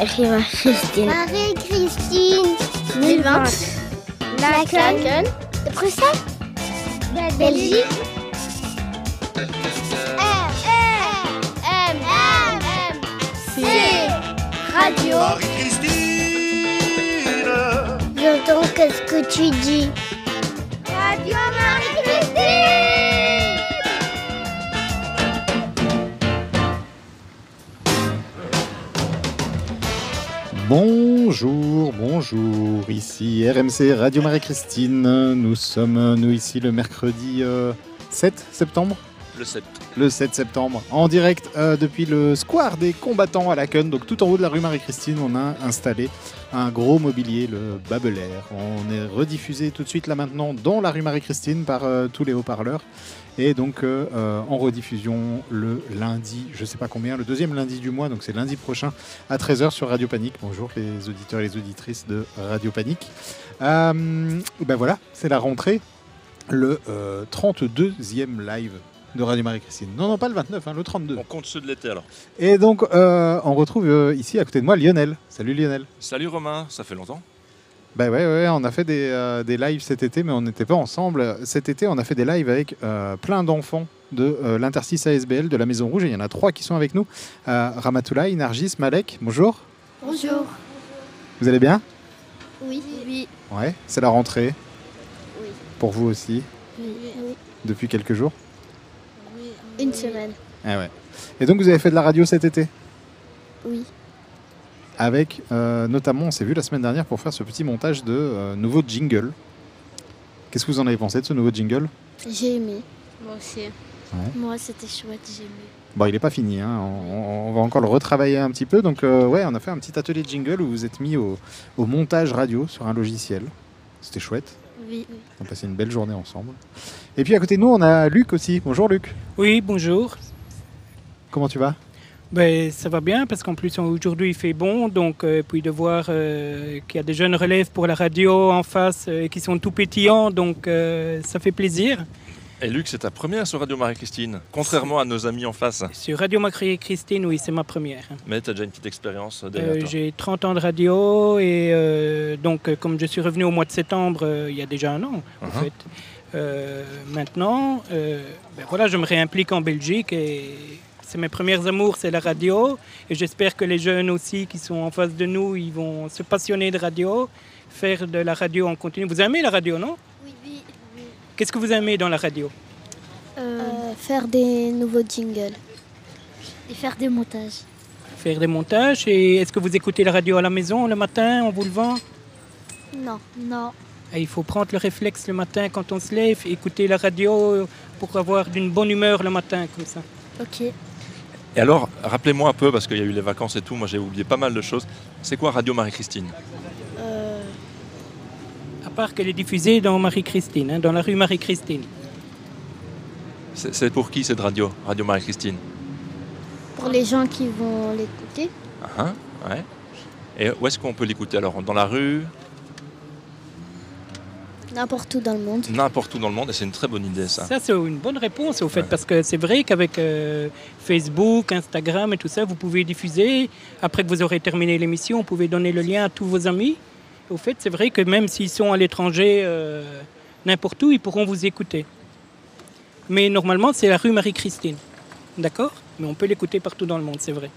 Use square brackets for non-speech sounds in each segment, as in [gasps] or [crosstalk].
Rima Christine. Marie-Christine. 2020. Laken. De Bruxelles. Belgique. R. M. M. C. Radio. Marie-Christine J'entends qu'est-ce que tu dis. Bonjour, bonjour, ici RMC Radio Marie-Christine. Nous sommes, nous ici, le mercredi euh, 7 septembre Le 7. Le 7 septembre, en direct euh, depuis le square des combattants à Laken. Donc tout en haut de la rue Marie-Christine, on a installé un gros mobilier, le Babel Air. On est rediffusé tout de suite là maintenant dans la rue Marie-Christine par euh, tous les haut-parleurs. Et donc euh, en rediffusion le lundi, je sais pas combien, le deuxième lundi du mois, donc c'est lundi prochain à 13h sur Radio Panique. Bonjour les auditeurs et les auditrices de Radio Panique. Ben voilà, c'est la rentrée, le euh, 32e live de Radio Marie-Christine. Non, non, pas le 29, hein, le 32. On compte ceux de l'été alors. Et donc, euh, on retrouve euh, ici à côté de moi Lionel. Salut Lionel. Salut Romain, ça fait longtemps. Bah ouais, ouais, on a fait des, euh, des lives cet été, mais on n'était pas ensemble. Cet été, on a fait des lives avec euh, plein d'enfants de euh, l'interstice ASBL de la Maison Rouge. Et il y en a trois qui sont avec nous. Euh, Ramatoulaye, Nargis, Malek, bonjour. Bonjour. Vous allez bien? Oui. Oui. Ouais, c'est la rentrée. Oui. Pour vous aussi, Oui. depuis quelques jours? Une semaine. Ah ouais. Et donc, vous avez fait de la radio cet été? Oui. avec euh, notamment, on s'est vu la semaine dernière pour faire ce petit montage de euh, nouveaux jingles. Qu'est-ce que vous en avez pensé de ce nouveau jingle? J'ai aimé. Moi aussi. Moi, c'était chouette, j'ai aimé. Bon, il n'est pas fini, hein. on, on va encore le retravailler un petit peu. Donc, euh, ouais, on a fait un petit atelier de jingle où vous êtes mis au, au montage radio sur un logiciel. C'était chouette, Oui. on a passé une belle journée ensemble. Et puis à côté de nous, on a Luc aussi. Bonjour Luc, Oui, bonjour. comment tu vas? Ben, ça va bien parce qu'en plus aujourd'hui il fait bon, donc euh, puis de voir euh, qu'il y a des jeunes relèves pour la radio en face euh, qui sont tout pétillants, donc euh, ça fait plaisir. Et Luc, c'est ta première sur Radio Marie-Christine, contrairement à nos amis en face. Sur Radio Macri Christine, oui, c'est ma première. Mais tu as déjà une petite expérience derrière Euh, toi. J'ai 30 ans de radio et euh, donc euh, comme je suis revenu au mois de septembre, euh, il y a déjà un an en Mhm. fait. Euh, maintenant, euh, ben voilà, je me réimplique en Belgique et c'est mes premières amours, c'est la radio. Et j'espère que les jeunes aussi qui sont en face de nous, ils vont se passionner de radio, faire de la radio en continu. Vous aimez la radio, non? Qu'est-ce que vous aimez dans la radio? Euh, faire des nouveaux jingles. Et faire des montages. Faire des montages. Et est-ce que vous écoutez la radio à la maison le matin en vous levant? Non. Non. Ah, Il faut prendre le réflexe le matin quand on se lève, écouter la radio pour avoir d'une bonne humeur le matin comme ça. Ok. Et alors, rappelez-moi un peu, parce qu'il y a eu les vacances et tout, moi j'ai oublié pas mal de choses. C'est quoi Radio Marie-Christine? Euh, À part qu'elle est diffusée dans Marie-Christine, hein, dans la rue Marie-Christine. C'est c'est pour qui cette radio, Radio Marie-Christine? Pour les gens qui vont l'écouter. Ah, hein, ouais. Et où est-ce qu'on peut l'écouter alors? Dans la rue? N'importe où dans le monde. N'importe où dans le monde, et c'est une très bonne idée ça. Ça, c'est une bonne réponse au fait, Ouais. parce que c'est vrai qu'avec euh, Facebook, Instagram et tout ça, vous pouvez diffuser. Après que vous aurez terminé l'émission, vous pouvez donner le lien à tous vos amis. Au fait, c'est vrai que même s'ils sont à l'étranger, euh, n'importe où, ils pourront vous écouter. Mais normalement, c'est la rue Marie-Christine. D'accord? Mais on peut l'écouter partout dans le monde, c'est vrai.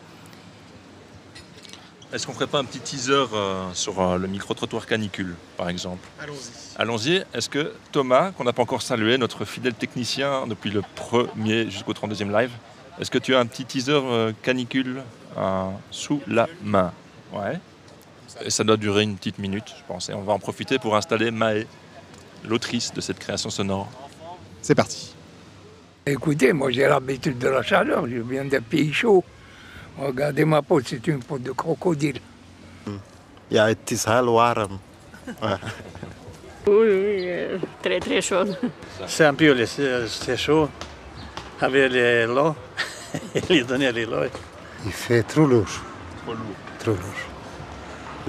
Est-ce qu'on ferait pas un petit teaser euh, sur euh, le micro-trottoir canicule, par exemple? Allons-y. Allons-y. Est-ce que Thomas, qu'on n'a pas encore salué, notre fidèle technicien depuis le premier jusqu'au 32e live, est-ce que tu as un petit teaser euh, canicule euh, sous la main? Ouais. Et ça doit durer une petite minute, je pense. Et on va en profiter pour installer Maë, l'autrice de cette création sonore. C'est parti. Écoutez, moi j'ai l'habitude de la chaleur, je viens d'un pays chaud. Regardez ma peau, c'est une peau de crocodile. Het is heel warm. [laughs] Oui, oui, euh, très très chaude. C'est un peu, c'est c'est chaud. Avec les lots, [laughs] les donner les lots. Il fait trop lourd. Trop lourd.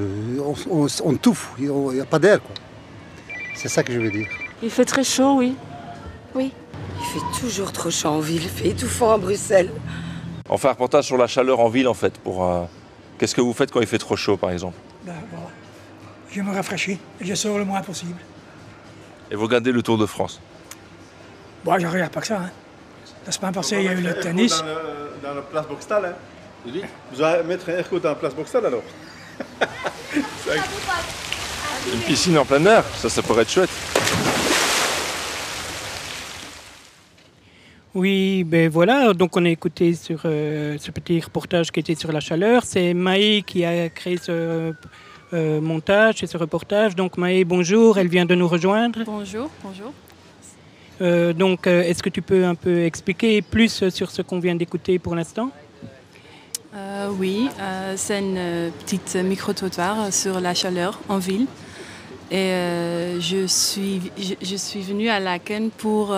Euh, on, on, on touffe, il n'y a pas d'air. quoi. C'est ça que je veux dire. Il fait très chaud, oui. Il fait toujours trop chaud en ville, il fait étouffant à Bruxelles. On fait un reportage sur la chaleur en ville, en fait, pour, euh, Qu'est-ce que vous faites quand il fait trop chaud, par exemple? Ben, voilà. Je me rafraîchis et je sors le moins possible. Et vous regardez le Tour de France? Bon, je regarde pas que ça. Hein. La semaine passée, il y a eu le tennis. Dans, le, dans la place Boxtal, hein. Vous allez mettre un airco dans la place Boxtal alors? Une piscine en plein air, ça, ça pourrait être chouette. Oui, ben voilà, donc on a écouté sur euh, ce petit reportage qui était sur la chaleur. C'est Maë qui a créé ce euh, montage et ce reportage. Donc Maë, bonjour, elle vient de nous rejoindre. Bonjour, bonjour. Euh, donc euh, est-ce que tu peux un peu expliquer plus sur ce qu'on vient d'écouter pour l'instant? Euh, oui, euh, c'est une euh, petite micro-trottoir sur la chaleur en ville. Et je, suis, je, suis venue à Laken pour,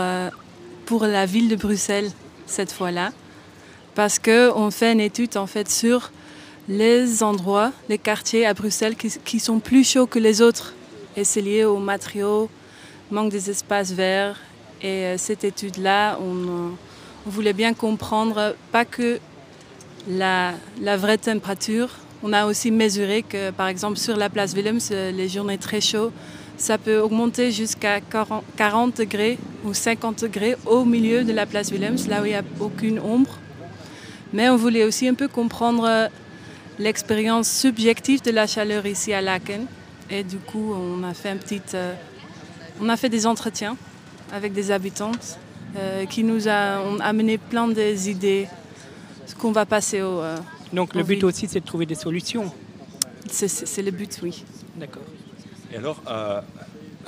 pour la ville de Bruxelles cette fois-là. Parce qu'on fait une étude en fait sur les endroits, les quartiers à Bruxelles qui, sont plus chauds que les autres. Et c'est lié aux matériaux, manque des espaces verts. Et cette étude-là, on voulait bien comprendre pas que la, vraie température. On a aussi mesuré que, par exemple, sur la place Willems, les journées très chaudes, ça peut augmenter jusqu'à 40 40 degrés ou 50 degrés au milieu de la place Willems, là où il n'y a aucune ombre. Mais on voulait aussi un peu comprendre l'expérience subjective de la chaleur ici à Laken. Et du coup, on a fait un petit, euh, on a fait des entretiens avec des habitantes euh, qui nous ont amené plein des idées ce qu'on va passer au. euh, Donc le but ville. aussi c'est de trouver des solutions. C'est- le but, oui. D'accord. Et alors, euh,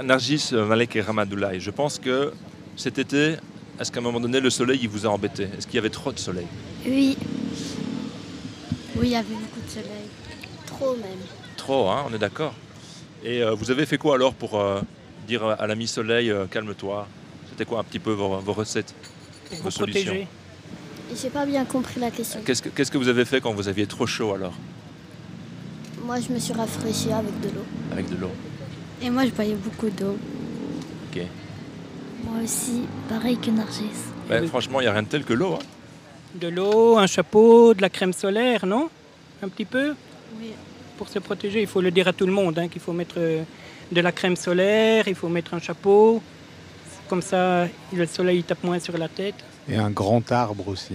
Nargis, Malek et Ramadoulaye, je pense que cet été, est-ce qu'à un moment donné, le soleil, il vous a embêté? Est-ce qu'il y avait trop de soleil? Oui. Oui, il y avait beaucoup de soleil. Trop même. Trop, hein, on est d'accord. Et euh, vous avez fait quoi alors pour euh, dire à l'ami soleil, euh, calme-toi? C'était quoi un petit peu vos, vos recettes Pour vos vous solutions? protéger? J'ai pas bien compris la question. Qu'est-ce que, qu'est-ce que vous avez fait quand vous aviez trop chaud alors Moi, je me suis rafraîchie avec de l'eau. Avec de l'eau Et moi, je boyais beaucoup d'eau. Ok. Moi aussi, pareil que Nargis. Ben, Franchement, il n'y a rien de tel que l'eau. hein. De l'eau, un chapeau, de la crème solaire, non? Un petit peu? Oui. Pour se protéger, il faut le dire à tout le monde, hein, qu'il faut mettre euh, de la crème solaire, il faut mettre un chapeau. Comme ça, le soleil il tape moins sur la tête. Et un grand arbre aussi,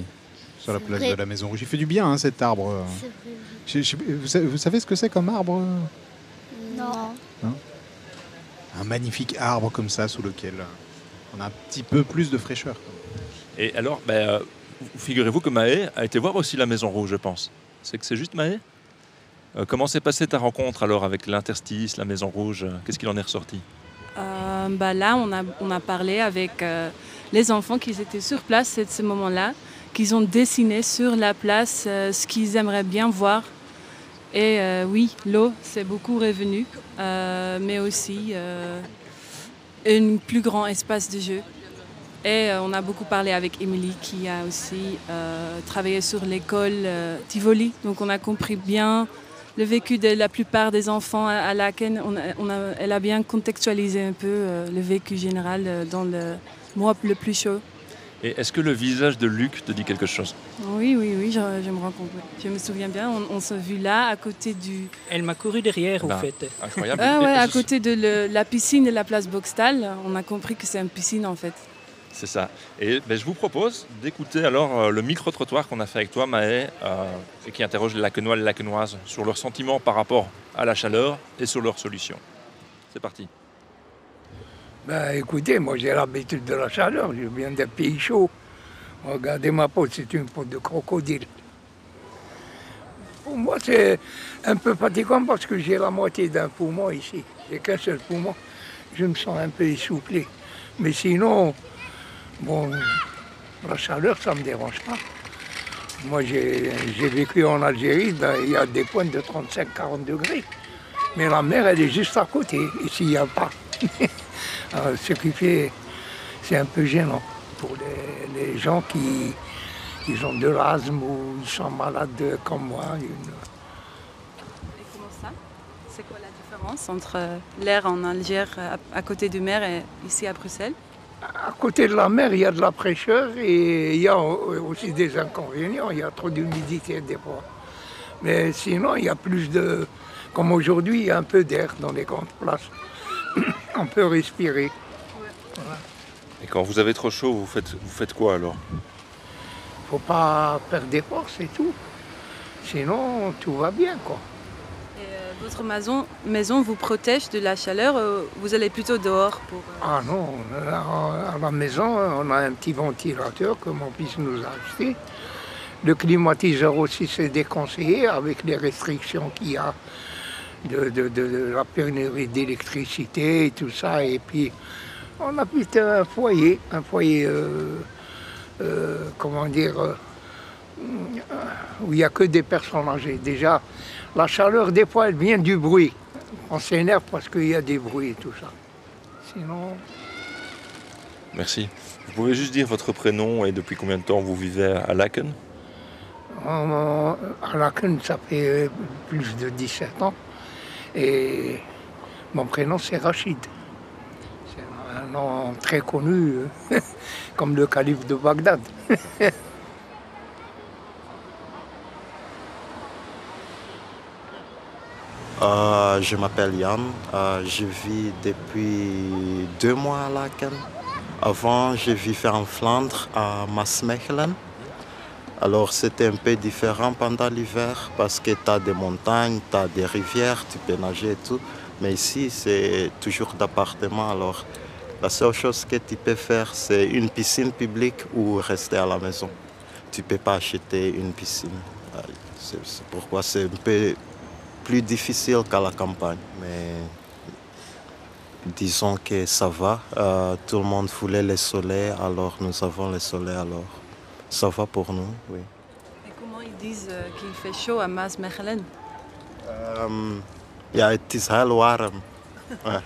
sur la place vrai. de la Maison Rouge. Il fait du bien, hein, cet arbre. Je- je- vous, savez, vous savez ce que c'est comme arbre? Non. hein Un magnifique arbre comme ça, sous lequel on a un petit peu plus de fraîcheur. Et alors, ben, euh, figurez-vous que Maë a été voir aussi la Maison Rouge, je pense. C'est que c'est juste Maë Euh, Comment s'est passée ta rencontre alors avec l'Interstice, la Maison Rouge? Qu'est-ce qu'il en est ressorti? Euh, bah là, on a, on a parlé avec euh, les enfants qui étaient sur place à ce moment-là, qu'ils ont dessiné sur la place euh, ce qu'ils aimeraient bien voir. Et euh, oui, l'eau, c'est beaucoup revenu, euh, mais aussi un plus grand espace de jeu. Et on a beaucoup parlé avec Émilie qui a aussi travaillé sur l'école Tivoli. Donc on a compris bien le vécu de la plupart des enfants à, a- elle a bien contextualisé un peu le vécu général dans le mois le plus chaud. Et est-ce que le visage de Luc te dit quelque chose? Oui, oui, oui, je, je me rends compte. oui. Je me souviens bien, on, on s'est vu là, à côté du... Elle m'a couru derrière, Ben, au fait. Incroyable. Ah ouais, à [laughs] côté de le- la piscine de la place Boxtal, on a compris que c'est une piscine en fait. C'est ça. Et ben, je vous propose d'écouter alors euh, le micro-trottoir qu'on a fait avec toi, Maë, euh, et qui interroge les Lacenois et les Lacenoises sur leurs sentiments par rapport à la chaleur et sur leurs solutions. C'est parti. Ben écoutez, moi j'ai l'habitude de la chaleur, je viens d'un pays chaud. Regardez ma peau, c'est une peau de crocodile. Pour moi, c'est un peu fatigant parce que j'ai la moitié d'un poumon ici. J'ai qu'un seul poumon. Je me sens un peu essoufflé. Mais sinon, bon, la chaleur, ça ne me dérange pas. Moi, j'ai vécu en Algérie, dans- il y a des points de 35-40 degrés. Mais la mer, elle est juste à côté. Ici, il n'y a pas. [laughs] Alors, ce qui fait, c'est un peu gênant pour les, les gens qui, qui ont de l'asthme ou ils sont malades comme moi. Une- Et comment ça? C'est quoi la différence entre euh, l'air en Algérie à, à côté de mer et ici à Bruxelles? À côté de la mer, il y a de la fraîcheur et il y a aussi des inconvénients. Il y a trop d'humidité des fois. Mais sinon, il y a plus de. Comme aujourd'hui, il y a un peu d'air dans les grandes places. [laughs] On peut respirer. Et quand vous avez trop chaud, vous faites, vous faites quoi alors? Faut pas perdre des forces et tout. Sinon, tout va bien, quoi. Et euh, votre maison, maison vous protège de la chaleur euh, Vous allez plutôt dehors pour... euh, Ah non, à la maison, on a un petit ventilateur que mon fils nous a acheté. Le climatiseur aussi, c'est déconseillé avec les restrictions qu'il y a de, de- de- de la pénurie d'électricité et tout ça. Et puis, on a un foyer, un foyer, euh, euh, comment dire, euh, où il n'y a que des personnes âgées. Déjà, la chaleur, des fois, elle vient du bruit. On s'énerve parce qu'il y a des bruits et tout ça. Sinon, Merci. Vous pouvez juste dire votre prénom et depuis combien de temps vous vivez à Laken? à Laken, ça fait plus de 17 ans. Et mon prénom, c'est Rachid. C'est un nom très connu, [laughs] comme le calife de Bagdad. [laughs] Euh, je m'appelle Yann. Euh, je vis depuis deux mois à Laken. Avant, je vivais en Flandre, à Maasmechelen. Alors, c'était un peu différent pendant l'hiver parce que tu as des montagnes, tu as des rivières, tu peux nager et tout. Mais ici, c'est toujours d'appartement. Alors, la seule chose que tu peux faire, c'est une piscine publique ou rester à la maison. Tu ne peux pas acheter une piscine. Euh, C'est pourquoi c'est un peu plus difficile qu'à la campagne. Mais disons que ça va. Euh, tout le monde voulait le soleil, alors nous avons le soleil. Alors ça va pour nous, oui. Et comment ils disent euh, qu'il fait chaud à Maasmechelen Um, ja, het is heel warm. Ouais.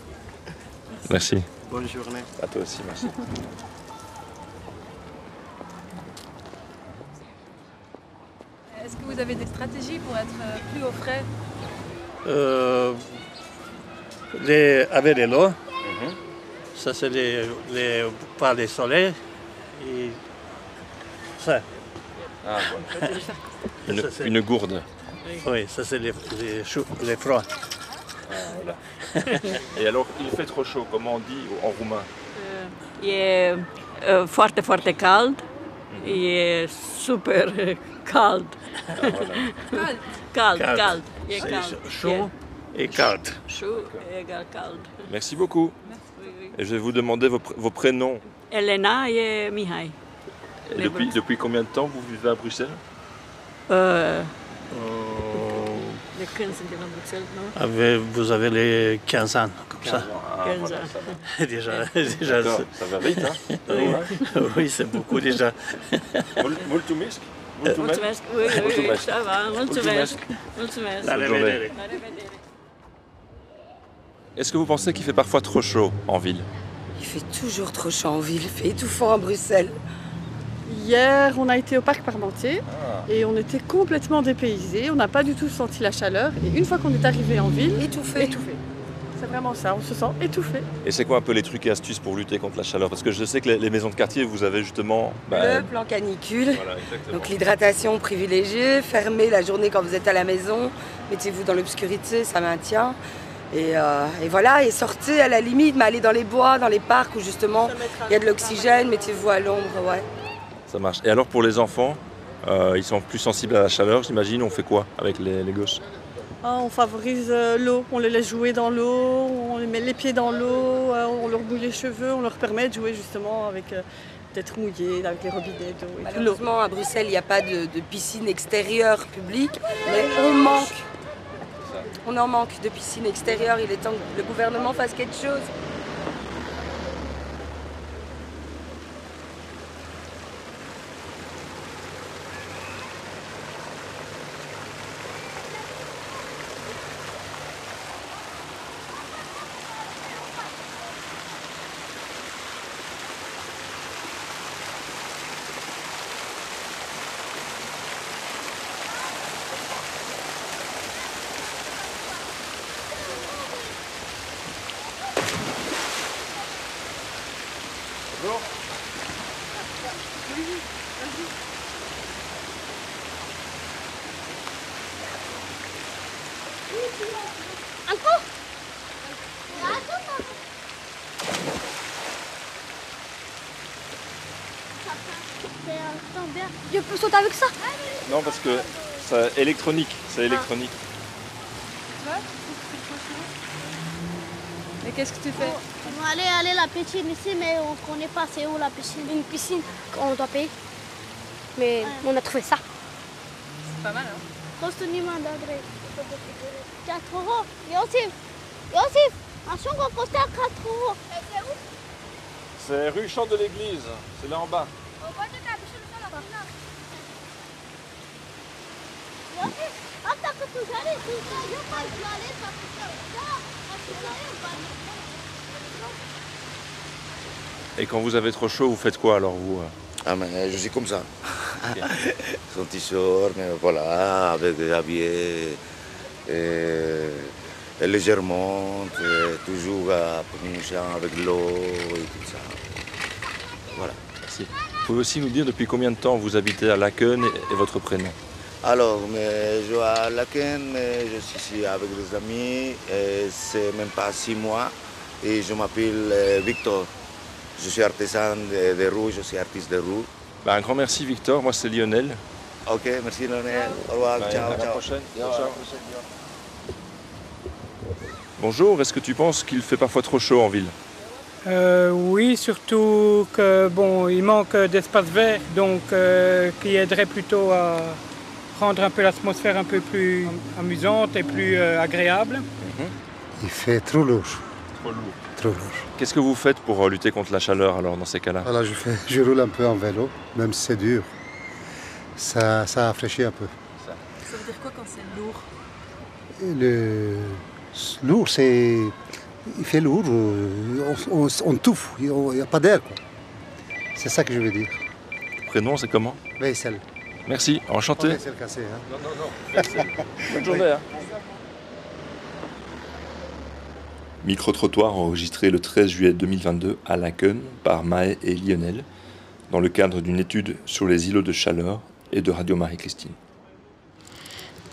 [laughs] Merci. Bonne journée. À toi aussi, merci. Est-ce que vous avez des stratégies pour être euh, plus au frais? Euh, les, avec de l'eau, ça c'est les, les, par les soleils. Et ça. Ah, voilà. Une, Ça, c'est- une gourde. Oui, ça c'est les, les, froids. [laughs] Et alors, il fait trop chaud, comment on dit en roumain E uh, foarte, foarte cald. E super cald. Cald. Cald, Cald. cald. E C'est cald. chaud et cald. Chaud égale cald. Merci beaucoup. Et je vais vous demander vos, pr- vos prénoms. Elena e Mihai. Et depuis, depuis combien de temps vous vivez à Bruxelles? Uh, de când suntem la Bruxelles? Avec- vous avez les 15 ans, comme ça. 15 ans. [laughs] déjà, [laughs] déjà ça va vite, hein? [laughs] Oui, oui, c'est beaucoup déjà. Mul- Mulțumesc. Mulțumesc. Oui, oui, Mulțumesc. ça va. Mulțumesc. Mulțumesc. La revedere. Est-ce que vous pensez qu'il fait parfois trop chaud en ville? Il fait toujours trop chaud en ville, il fait étouffant à Bruxelles. Hier, on a été au parc Parmentier et on était complètement dépaysés. On n'a pas du tout senti la chaleur. Et une fois qu'on est arrivé en ville, étouffé. étouffé. C'est vraiment ça, on se sent étouffé. Et c'est quoi un peu les trucs et astuces pour lutter contre la chaleur? Parce que je sais que les, les maisons de quartier, vous avez justement... bah, Le plan canicule. Voilà. Donc l'hydratation privilégiée, fermez la journée quand vous êtes à la maison, mettez-vous dans l'obscurité, ça maintient. Et, euh, et voilà, et sortez à la limite, mais allez dans les bois, dans les parcs où justement il y a de l'oxygène, mettez-vous à l'ombre, ouais. Ça marche. Et alors pour les enfants, euh, ils sont plus sensibles à la chaleur, j'imagine. On fait quoi avec les, les gosses? Ah, on favorise euh, l'eau, on les laisse jouer dans l'eau, on les met les pieds dans l'eau, euh, on leur mouille les cheveux, on leur permet de jouer justement avec euh, d'être mouillés, avec les robinets d'eau. Malheureusement, à Bruxelles, il n'y a pas de, de piscine extérieure publique, mais on manque. On en manque de piscine extérieure. Il est temps que le gouvernement fasse quelque chose. Parce que c'est électronique. C'est électronique. Et qu'est-ce que tu fais On va aller, aller à la piscine ici, mais on ne connaît pas c'est où la piscine. Une piscine qu'on doit payer. Mais on a trouvé ça. C'est pas mal, hein Costa niemand d'adresse. 4 euros. Yossif Yossif Attention qu'on coûte 4 euros. C'est rue Champ de l'Église. C'est là en bas. Yossif, hasta que tu Et quand vous avez trop chaud, vous faites quoi alors vous euh Ah, mais je suis comme ça. [laughs] [laughs] Son t-shirt, mais voilà, avec habillé et, et légèrement, et toujours à avec l'eau et tout ça. Voilà. Merci. Vous pouvez aussi nous dire depuis combien de temps vous habitez à Laken et votre prénom? Alors, mais je suis à Laken, je suis ici avec des amis, et c'est même pas six mois, et je m'appelle euh, Victor. Je suis artisan de, de roue, je suis artiste de roue. Bah, Un grand merci Victor, moi c'est Lionel. Ok, merci Lionel. Au revoir, Ouais, ciao, à la prochaine. Ciao, Ciao. Bonjour, est-ce que tu penses qu'il fait parfois trop chaud en ville? Euh, oui, surtout que bon, il manque d'espace vert, donc euh, qui aiderait plutôt à rendre un peu l'atmosphère un peu plus amusante et plus euh, agréable. Il fait trop lourd. Trop lourd. Trop lourd. Qu'est-ce que vous faites pour euh, lutter contre la chaleur alors dans ces cas-là? Voilà, je, fais, je roule un peu en vélo, même si c'est dur. Ça, ça rafraîchit un peu. Ça veut dire quoi quand c'est lourd? Le lourd, c'est. Il fait lourd, euh, on, on, on touffe, il n'y a pas d'air. C'est ça que je veux dire. Prénom c'est comment? Veysel. Merci, enchanté. Pas. Hein. Non, non, non. Merci. Bonne journée. hein. Micro-trottoir enregistré le 13 juillet 2022 à Laken par Maë et Lionel dans le cadre d'une étude sur les îlots de chaleur et de Radio Marie-Christine.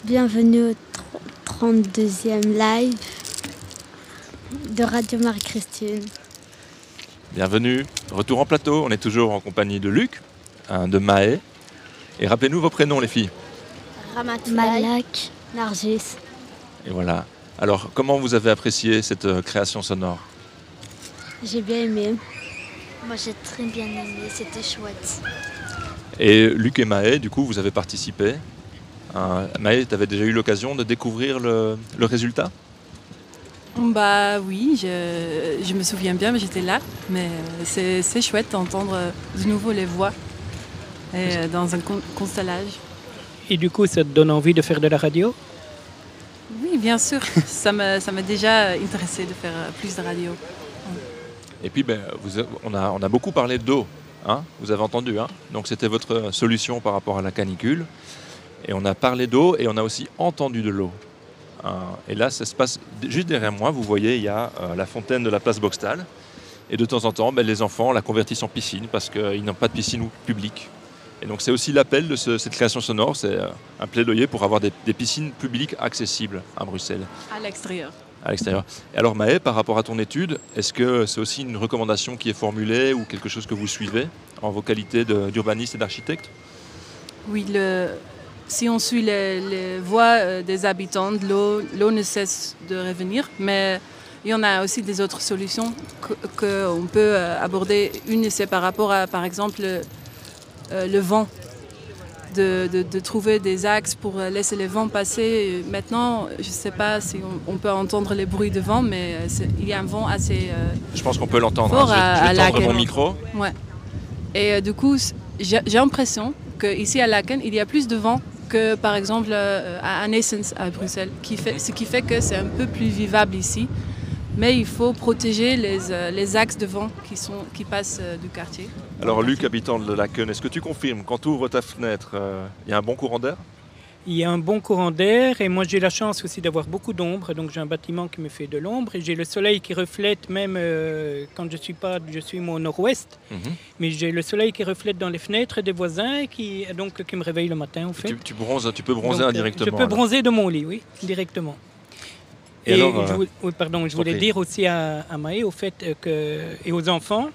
Bienvenue au 32e live de Radio Marie-Christine. Bienvenue, retour en plateau, on est toujours en compagnie de Luc, hein, de Maë. Et rappelez-nous vos prénoms les filles. Malak, Nargis. Et voilà. Alors, comment vous avez apprécié cette euh, création sonore? J'ai bien aimé. Moi j'ai très bien aimé, c'était chouette. Et Luc et Maë, du coup, vous avez participé. Maë, tu avais déjà eu l'occasion de découvrir le, le résultat? Bah oui, je, je me souviens bien, mais j'étais là. Mais euh, c'est c'est chouette d'entendre euh, de nouveau les voix et, euh, dans un con- constellage. Et du coup, ça te donne envie de faire de la radio? Oui, bien sûr. ça m'a ça m'a déjà intéressé de faire euh, plus de radio. Et puis, ben, vous on, a, on a beaucoup parlé d'eau. Hein? Vous avez entendu. Hein? Donc, c'était votre solution par rapport à la canicule. Et on a parlé d'eau et on a aussi entendu de l'eau. Hein, et là, ça se passe juste derrière moi. Vous voyez, il y a euh, la fontaine de la place Boxtal. Et de temps en temps, ben, les enfants la convertissent en piscine parce qu'ils n'ont pas de piscine publique. Et donc, c'est aussi l'appel de ce- cette création sonore. C'est euh, un plaidoyer pour avoir des, des piscines publiques accessibles à Bruxelles À l'extérieur. à l'extérieur. Et alors Maë, par rapport à ton étude, est-ce que c'est aussi une recommandation qui est formulée ou quelque chose que vous suivez en vos qualités d'urbaniste et d'architecte? Oui, le, si on suit les, les voies euh, des habitants de l'eau, l'eau ne cesse de revenir, mais il y en a aussi des autres solutions que- qu'on peut euh, aborder. Une, c'est par rapport à, par exemple, le, euh, le vent. De, de- de trouver des axes pour euh, laisser les vents passer. Maintenant, je ne sais pas si on, on peut entendre les bruits de vent, mais euh, il y a un vent assez euh, Je pense qu'on peut l'entendre. hein. Je vais, je mon micro. Ouais. Et euh, du coup, j'ai j'ai l'impression qu'ici à Laken, il y a plus de vent que par exemple euh, à Naissance à Bruxelles, qui fait, ce qui fait que c'est un peu plus vivable ici. Mais il faut protéger les, euh, les axes de vent qui, sont, qui passent euh, du quartier. Alors Luc, habitant de Laken, est-ce que tu confirmes quand tu ouvres ta fenêtre, euh, il y a un bon courant d'air? Il y a un bon courant d'air et moi j'ai la chance aussi d'avoir beaucoup d'ombre, donc j'ai un bâtiment qui me fait de l'ombre et j'ai le soleil qui reflète même euh, quand je suis pas, je suis au nord-ouest, Mhm. mais j'ai le soleil qui reflète dans les fenêtres des voisins et qui donc qui me réveille le matin en fait. tu, tu bronzes, tu peux bronzer Donc, indirectement. Je peux alors. bronzer de mon lit, oui, directement. Et, alors, je euh, oui, pardon, je voulais dire aussi à, à Maë au fait euh, que, et aux enfants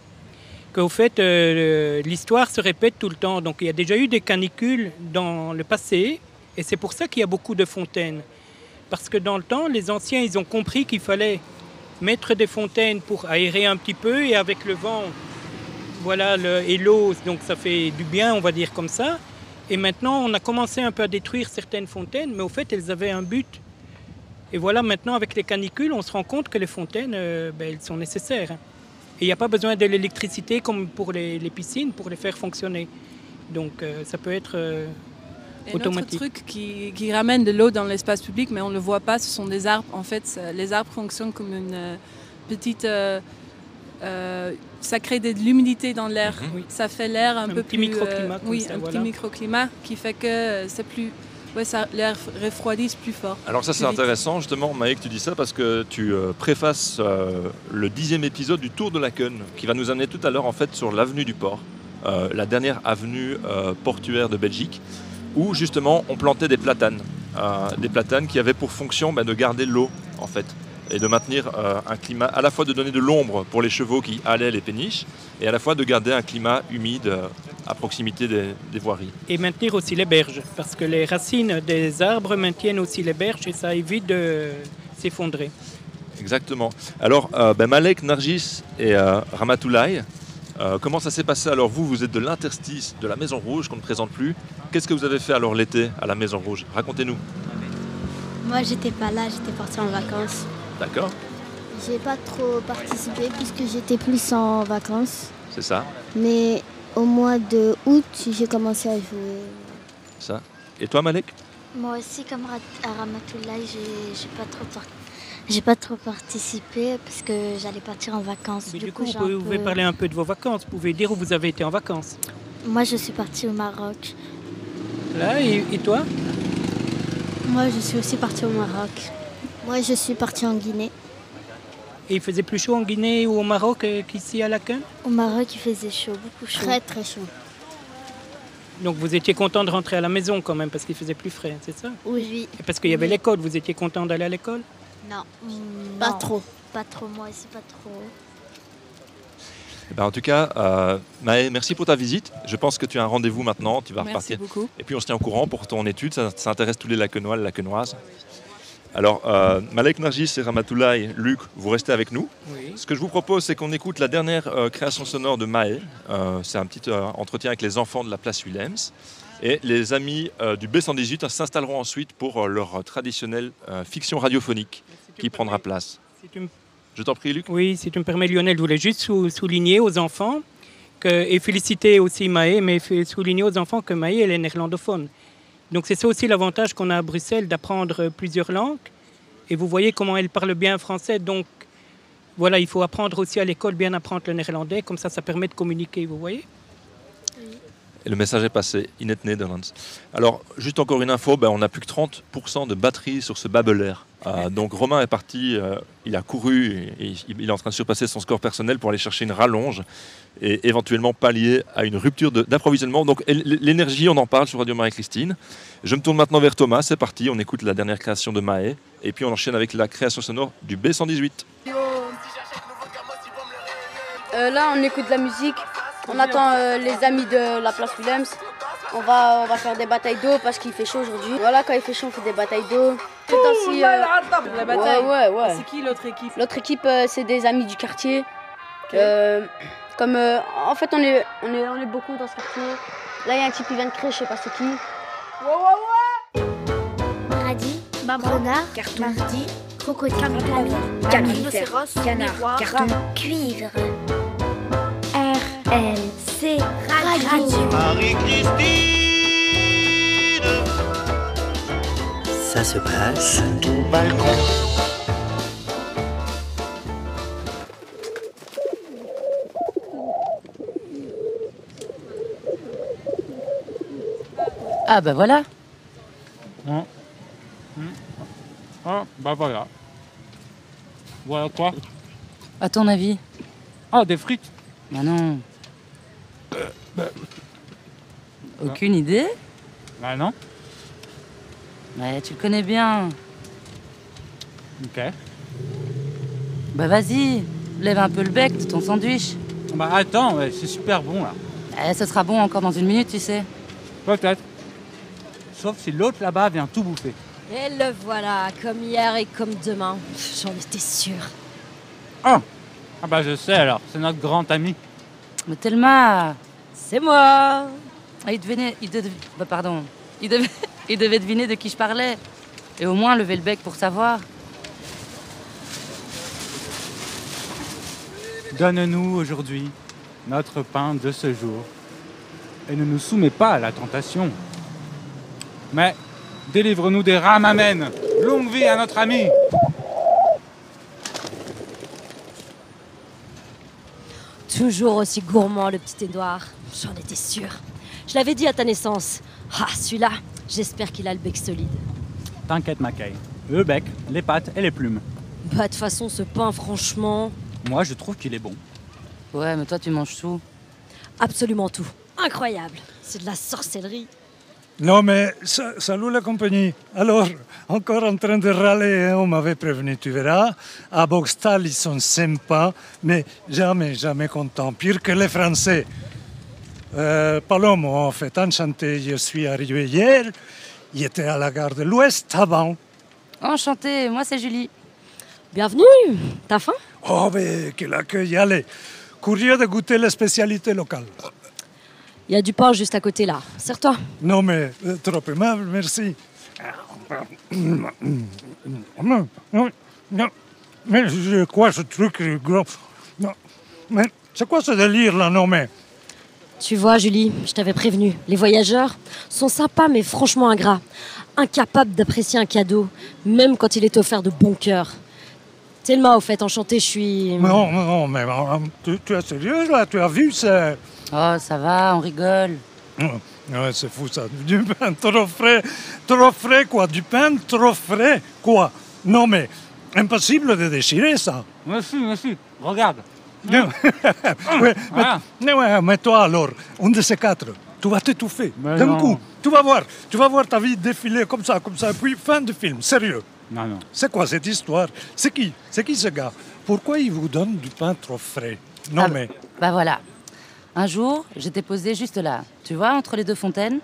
qu'au fait euh, l'histoire se répète tout le temps. Donc il y a déjà eu des canicules dans le passé et c'est pour ça qu'il y a beaucoup de fontaines. Parce que dans le temps, les anciens, ils ont compris qu'il fallait mettre des fontaines pour aérer un petit peu et avec le vent, voilà, le, et l'eau, donc ça fait du bien, on va dire comme ça. Et maintenant, on a commencé un peu à détruire certaines fontaines, mais au fait, elles avaient un but. Et voilà, maintenant, avec les canicules, on se rend compte que les fontaines, euh, ben, elles sont nécessaires. Et il n'y a pas besoin de l'électricité comme pour les, les piscines pour les faire fonctionner. Donc, euh, ça peut être euh, Et un autre automatique. truc qui, qui ramène de l'eau dans l'espace public, mais on ne le voit pas, ce sont des arbres. En fait, les arbres fonctionnent comme une euh, petite... euh, euh, ça crée de l'humidité dans l'air. Ça fait l'air un, Un peu petit plus... microclimat comme oui, ça, un voilà. petit microclimat qui fait que euh, c'est plus... Ouais, ça, l'air refroidisse plus fort. Alors ça c'est intéressant justement que tu dis ça parce que tu euh, préfaces euh, le dixième épisode du Tour de la Laken qui va nous amener tout à l'heure en fait sur l'avenue du port, euh, la dernière avenue portuaire de Belgique où justement on plantait des platanes, des platanes qui avaient pour fonction bah, de garder l'eau en fait et de maintenir euh, un climat, à la fois de donner de l'ombre pour les chevaux qui allaient les péniches et à la fois de garder un climat humide euh, à proximité des- des voiries. Et maintenir aussi les berges, parce que les racines des arbres maintiennent aussi les berges et ça évite de s'effondrer. Exactement. Alors, euh, ben, Malek, Nargis et euh, Ramatoulaye, euh, comment ça s'est passé? Alors, vous, vous êtes de l'interstice de la Maison Rouge, qu'on ne présente plus. Qu'est-ce que vous avez fait alors l'été à la Maison Rouge? Racontez-nous. Moi, j'étais pas là, j'étais partie en vacances. D'accord J'ai pas trop participé puisque j'étais plus en vacances. C'est ça Mais au mois de août, j'ai commencé à jouer. Ça. Et toi, Malek? Moi aussi, comme à Ramatoulaye, j'ai pas trop j'ai pas trop participé parce que j'allais partir en vacances. Mais du, du coup, coup, vous pouvez, un vous pouvez peu- parler un peu de vos vacances. Vous pouvez dire où vous avez été en vacances. Moi, je suis partie au Maroc. Là, et, et toi? Moi, je suis aussi partie au Maroc. Moi, je suis partie en Guinée. Et il faisait plus chaud en Guinée ou au Maroc euh, qu'ici à Laken Au Maroc, il faisait chaud, beaucoup chaud. Très, très chaud. Donc vous étiez content de rentrer à la maison quand même parce qu'il faisait plus frais, c'est ça? Oui. Et parce qu'il y avait Oui. l'école, vous étiez content d'aller à l'école? Non. Pas trop. Pas trop, moi aussi, pas trop. Eh ben, En tout cas, euh, Maë, merci pour ta visite. Je pense que tu as un rendez-vous maintenant. Tu vas Merci repartir. beaucoup. Et puis, on se tient au courant pour ton étude. Ça, ça intéresse tous les Lacenois, les Lacenoises. Alors, euh, Malek Nargis et Ramatoulaye, Luc, vous restez avec nous. Oui. Ce que je vous propose, c'est qu'on écoute la dernière euh, création sonore de Maë. Euh, c'est un petit euh, entretien avec les enfants de la place Willems. Et les amis du B118 s'installeront ensuite pour leur traditionnelle fiction radiophonique qui prendra place. Si tu me- Je t'en prie, Luc. Oui, si tu me permets, Lionel, je voulais juste sou- souligner aux enfants que, et féliciter aussi Maë, mais souligner aux enfants que Maë, elle est néerlandophone. Donc c'est ça aussi l'avantage qu'on a à Bruxelles d'apprendre plusieurs langues. Et vous voyez comment elle parle bien français. Donc voilà, il faut apprendre aussi à l'école bien apprendre le néerlandais. Comme ça, ça permet de communiquer, vous voyez Et le message est passé, Inet Netherlands. Alors, juste encore une info, ben, on n'a plus que 30% de batterie sur ce Babelair. Euh, donc Romain est parti, euh, il a couru, et il il est en train de surpasser son score personnel pour aller chercher une rallonge et éventuellement pallier à une rupture d'approvisionnement. Donc l'énergie, on en parle sur Radio Marie-Christine. Je me tourne maintenant vers Thomas, c'est parti, on écoute la dernière création de Maë, et puis on enchaîne avec la création sonore du B118. Euh, là, on écoute de la musique. On attend euh, les amis de la place Willems. On va, on va faire des batailles d'eau parce qu'il fait chaud aujourd'hui. Voilà, quand il fait chaud, on fait des batailles d'eau. C'est ainsi. euh, La bataille. Ouais, ouais, ouais. C'est qui l'autre équipe? L'autre équipe, euh, c'est des amis du quartier. Euh, comme, euh, en fait, on est, on, est, on est beaucoup dans ce quartier. Là, il y a un type qui vient de créer, je sais pas c'est qui. Maradi, renard, mardi, crocodile, canard, carton, cuivre. RLC Radio. Ça se passe au balcon. Ah bah voilà. Ah, bah voilà. Voilà quoi? À ton avis? Ah, des frites? Bah non. Bah, Aucune idée Bah non. Ouais, tu le connais bien. Ok. Bah vas-y, lève un peu le bec de ton sandwich. Bah attends, ouais, c'est super bon là. Eh, ce sera bon encore dans une minute, tu sais. Peut-être. Sauf si l'autre là-bas vient tout bouffer. Et le voilà, comme hier et comme demain. J'en étais sûre. Ah Ah bah je sais alors, c'est notre grand ami. Mais Thelma C'est moi Ah, il devenait... Il dev- bah, pardon. Il devait... [laughs] il devait deviner de qui je parlais. Et au moins lever le bec pour savoir. Donne-nous aujourd'hui notre pain de ce jour et ne nous soumets pas à la tentation. Mais délivre-nous des ramamènes. Longue vie à notre ami. Toujours aussi gourmand, le petit Édouard. J'en étais sûre. Je l'avais dit à ta naissance. Ah, celui-là, j'espère qu'il a le bec solide. T'inquiète, Mackay. Le bec, les pattes et les plumes. Bah, de toute façon, ce pain, franchement, Moi, je trouve qu'il est bon. Ouais, mais toi, tu manges tout. absolument tout. Incroyable. C'est de la sorcellerie. Non, mais sa- salut la compagnie. Alors, encore en train de râler, hein, on m'avait prévenu, tu verras. À Boxtal, ils sont sympas, mais jamais, jamais contents. Pire que les Français. Euh, Palomo, en fait, enchanté, je suis arrivé hier. Il était à la gare de l'Ouest avant. Enchanté, moi c'est Julie. Bienvenue. T'as faim? Oh, mais quel accueil, allez. Curieux de goûter les spécialités locales. Il y a du pain juste à côté là. Serre-toi. Non, mais euh, trop aimable, merci. Non, non, non. Mais c'est quoi ce truc gros Non. Mais c'est quoi ce délire là, non mais Tu vois, Julie, je t'avais prévenu. Les voyageurs sont sympas, mais franchement ingrats. Incapables d'apprécier un cadeau, même quand il est offert de bon cœur. Tellement, au fait, enchantée, je suis. Non, non, mais euh, tu, tu es sérieux là Tu as vu ça Oh, ça va, on rigole. Ouais, c'est fou ça. Du pain trop frais, trop frais quoi. Du pain trop frais quoi. Non mais, impossible de déchirer ça. Merci, merci. Regarde. Non. [laughs] Ouais, Ah. mais ouais, mais toi alors, un de ces quatre, tu vas t'étouffer. D'un coup, tu vas voir, tu vas voir ta vie défiler comme ça, comme ça, puis fin du film, sérieux. Non, non. C'est quoi cette histoire? C'est qui? C'est qui ce gars? Pourquoi il vous donne du pain trop frais? Non Ah, mais, Bah voilà. Un jour, j'étais posée juste là, tu vois, entre les deux fontaines.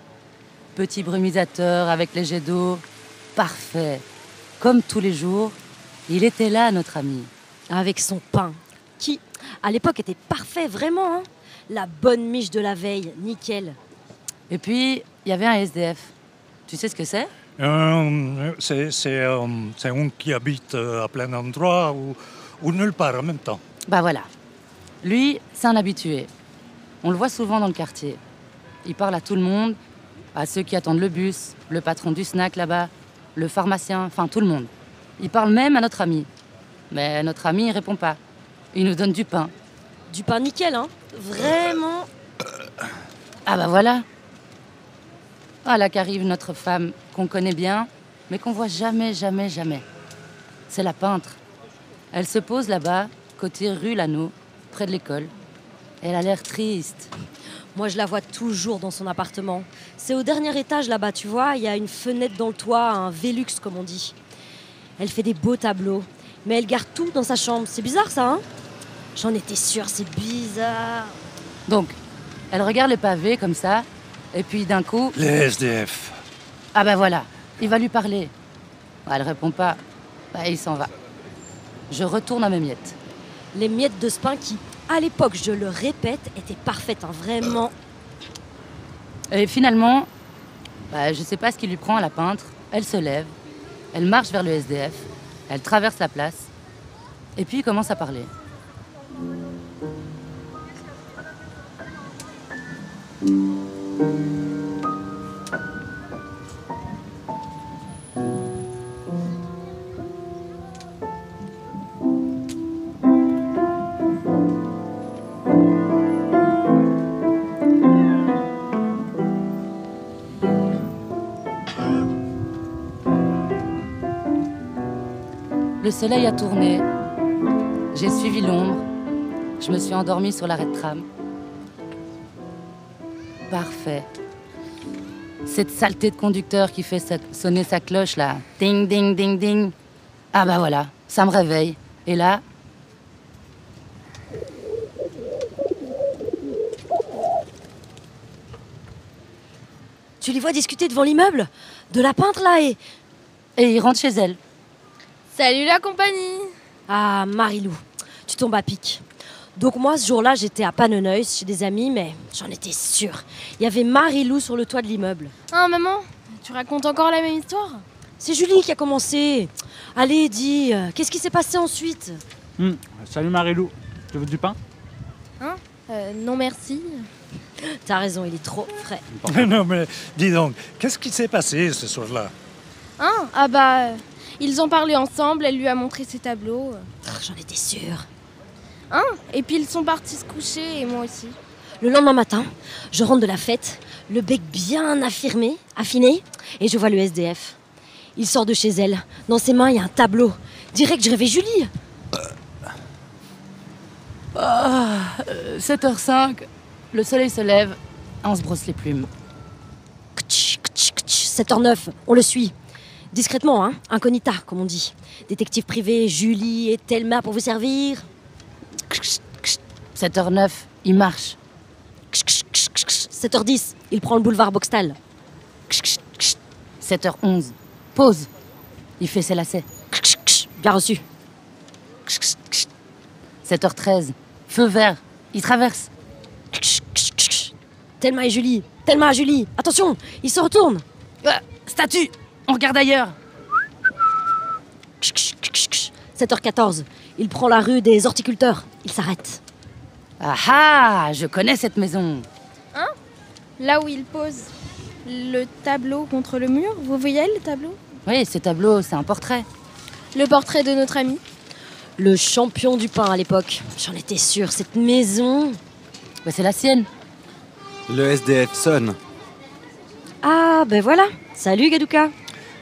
Petit brumisateur avec les jets d'eau. Parfait. Comme tous les jours, il était là, notre ami. Avec son pain. À l'époque, était parfait, vraiment. hein. La bonne miche de la veille, nickel. Et puis, il y avait un SDF. Tu sais ce que c'est? Euh, c'est euh, c'est un qui habite euh, à plein d'endroits ou, ou nulle part en même temps. Bah voilà. Lui, c'est un habitué. On le voit souvent dans le quartier. Il parle à tout le monde, à ceux qui attendent le bus, le patron du snack là-bas, le pharmacien, enfin tout le monde. Il parle même à notre ami. Mais notre ami, il répond pas. Il nous donne du pain. Du pain nickel, hein Vraiment. Ah bah voilà. Ah là qu'arrive notre femme qu'on connaît bien, mais qu'on voit jamais, jamais, jamais. C'est la peintre. Elle se pose là-bas, côté rue Lano, près de l'école. Elle a l'air triste. Moi, je la vois toujours dans son appartement. C'est au dernier étage là-bas, tu vois. Il y a une fenêtre dans le toit, un Velux, comme on dit. Elle fait des beaux tableaux, mais elle garde tout dans sa chambre. C'est bizarre, ça, hein? J'en étais sûre, c'est bizarre. Donc, elle regarde le pavé comme ça, et puis d'un coup, Les SDF. ah bah voilà, il va lui parler. Elle répond pas, bah il s'en va. Je retourne à mes miettes. Les miettes de ce pain qui, à l'époque, je le répète, étaient parfaites, hein, vraiment. Et finalement, bah, je sais pas ce qui lui prend à la peintre. Elle se lève, elle marche vers le SDF, elle traverse la place, et puis il commence à parler. Le soleil a tourné, j'ai suivi l'ombre, je me suis endormie sur l'arrêt de tram. Parfait. Cette saleté de conducteur qui fait sa- sonner sa cloche là, ding ding ding ding. Ah bah voilà, ça me réveille. Et là, Tu les vois discuter devant l'immeuble? De la peintre là et. Et ils rentrent chez elle. Salut la compagnie Ah, Marilou, tu tombes à pic. Donc moi, ce jour-là, j'étais à Paneneuil chez des amis, mais j'en étais sûre. Il y avait Marilou sur le toit de l'immeuble. Ah maman, tu racontes encore la même histoire? C'est Julie qui a commencé. Allez, dis, euh, qu'est-ce qui s'est passé ensuite? Hmm, Salut Marilou, tu veux du pain? Hein? Euh, Non merci. [gasps] T'as raison, il est trop frais. [laughs] non, mais dis donc, qu'est-ce qui s'est passé ce soir-là? Hein? Ah bah, euh, ils ont parlé ensemble, elle lui a montré ses tableaux. J'en étais sûre. Hein Et puis ils sont partis se coucher et moi aussi. Le lendemain matin, je rentre de la fête, le bec bien affirmé, affiné, et je vois le SDF. Il sort de chez elle. Dans ses mains, il y a un tableau. Direct, je rêvais Julie. Ah, euh, 7h05, le soleil se lève, on se brosse les plumes. 7h09, on le suit. Discrètement, hein, incognita, comme on dit. Détective privé, Julie et Thelma pour vous servir. 7h09, il marche. 7h10, il prend le boulevard Boxtal. 7h11, pause. Il fait ses lacets. Bien reçu. 7h13, feu vert. Il traverse. Thelma et Julie. Thelma et Julie. Attention, il se retourne. Ah, statue, on regarde ailleurs. 7h14, il prend la rue des horticulteurs. Il s'arrête. Ah ah, je connais cette maison. Hein? Là où il pose le tableau contre le mur, vous voyez le tableau? Oui, ce tableau, c'est un portrait. Le portrait de notre ami Le champion du pain à l'époque. J'en étais sûre, cette maison. Bah, c'est la sienne. Le SDF sonne. Ah, ben voilà. Salut Gadouka.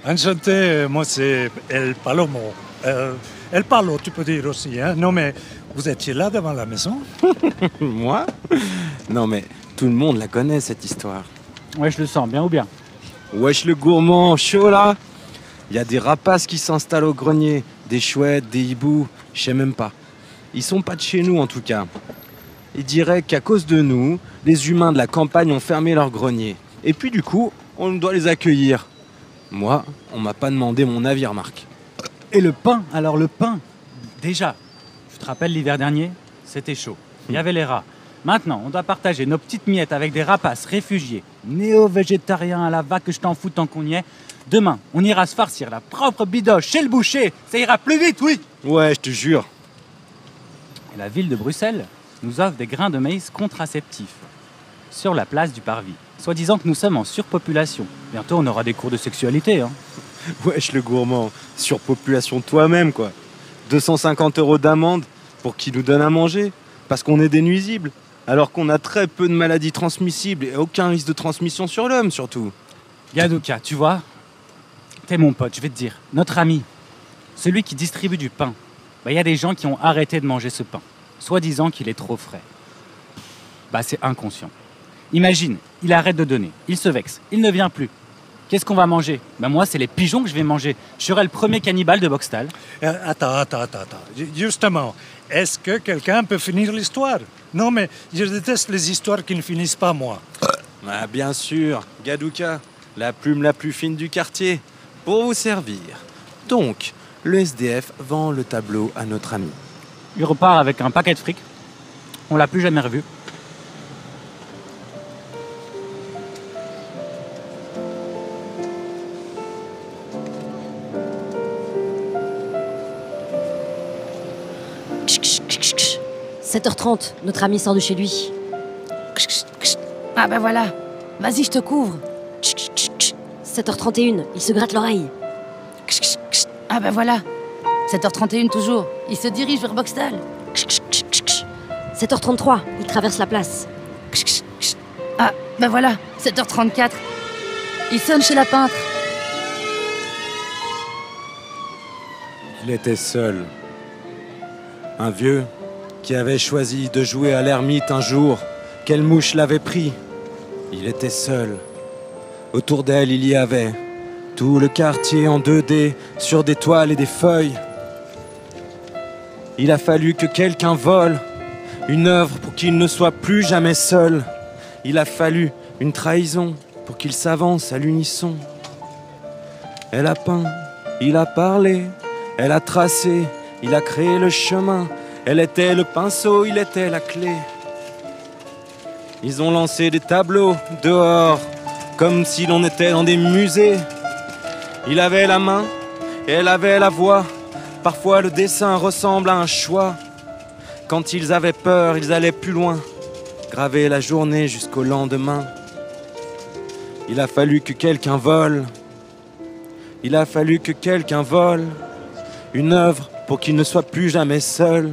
Enchanté, moi c'est El Palomo. Euh, El Palo, tu peux dire aussi. Hein? Non, mais vous étiez là devant la maison [laughs] Moi Non mais tout le monde la connaît cette histoire. Ouais, je le sens, bien ou bien? Wesh le gourmand, chaud là Il y a des rapaces qui s'installent au grenier, des chouettes, des hiboux, je sais même pas. Ils sont pas de chez nous en tout cas. Ils diraient qu'à cause de nous, les humains de la campagne ont fermé leur grenier. Et puis du coup, on doit les accueillir. Moi, on m'a pas demandé mon avis, remarque. Et le pain, alors le pain. Déjà, tu te rappelles l'hiver dernier C'était chaud. Il y avait les rats. Maintenant, on doit partager nos petites miettes avec des rapaces réfugiés, néo-végétariens à la vague que je t'en fous tant qu'on y est. Demain, on ira se farcir la propre bidoche chez le boucher. Ça ira plus vite, oui Ouais, je te jure. Et la ville de Bruxelles nous offre des grains de maïs contraceptifs sur la place du Parvis, soi-disant que nous sommes en surpopulation. Bientôt, on aura des cours de sexualité. Hein. [laughs] Wesh le gourmand, surpopulation toi-même quoi. 250 euros d'amende pour qu'ils nous donnent à manger, parce qu'on est des nuisibles, alors qu'on a très peu de maladies transmissibles et aucun risque de transmission sur l'homme surtout. Gadouka, tu vois, t'es mon pote, je vais te dire, notre ami, celui qui distribue du pain. Bah, Il y a des gens qui ont arrêté de manger ce pain, soi-disant qu'il est trop frais. Bah, c'est inconscient. Imagine, il arrête de donner, il se vexe, il ne vient plus. Qu'est-ce qu'on va manger? Bah, Moi, c'est les pigeons que je vais manger. Je serai le premier cannibale de Boxtal. Euh, Attends, attends, attends, attends. Ju- Justement, est-ce que quelqu'un peut finir l'histoire? Non, mais je déteste les histoires qui ne finissent pas, moi. Ah bien sûr, Gadouka, la plume la plus fine du quartier, pour vous servir. Donc, le SDF vend le tableau à notre ami. Il repart avec un paquet de fric. On l'a plus jamais revu. 7h30, notre ami sort de chez lui. Ah bah voilà, vas-y, je te couvre. Ksh, ksh, ksh, ksh. 7h31, il se gratte l'oreille. Ah bah voilà, 7h31 toujours. Il se dirige vers Boxtal. Ksh, ksh, ksh, ksh, ksh. 7h33, il traverse la place. Ah bah voilà, 7h34. Il sonne chez la peintre. Il était seul. Un vieux qui avait choisi de jouer à l'ermite un jour. Quelle mouche l'avait pris? Il était seul. Autour d'elle, il y avait Tout le quartier en 2D sur des toiles et des feuilles. Il a fallu que quelqu'un vole une œuvre pour qu'il ne soit plus jamais seul. Il a fallu une trahison pour qu'il s'avance à l'unisson. Elle a peint, il a parlé, elle a tracé, il a créé le chemin. Elle était le pinceau, il était la clé. Ils ont lancé des tableaux dehors, comme si l'on était dans des musées. Il avait la main elle avait la voix. Parfois le dessin ressemble à un choix. Quand ils avaient peur, ils allaient plus loin, graver la journée jusqu'au lendemain. Il a fallu que quelqu'un vole. Il a fallu que quelqu'un vole une œuvre pour qu'il ne soit plus jamais seul,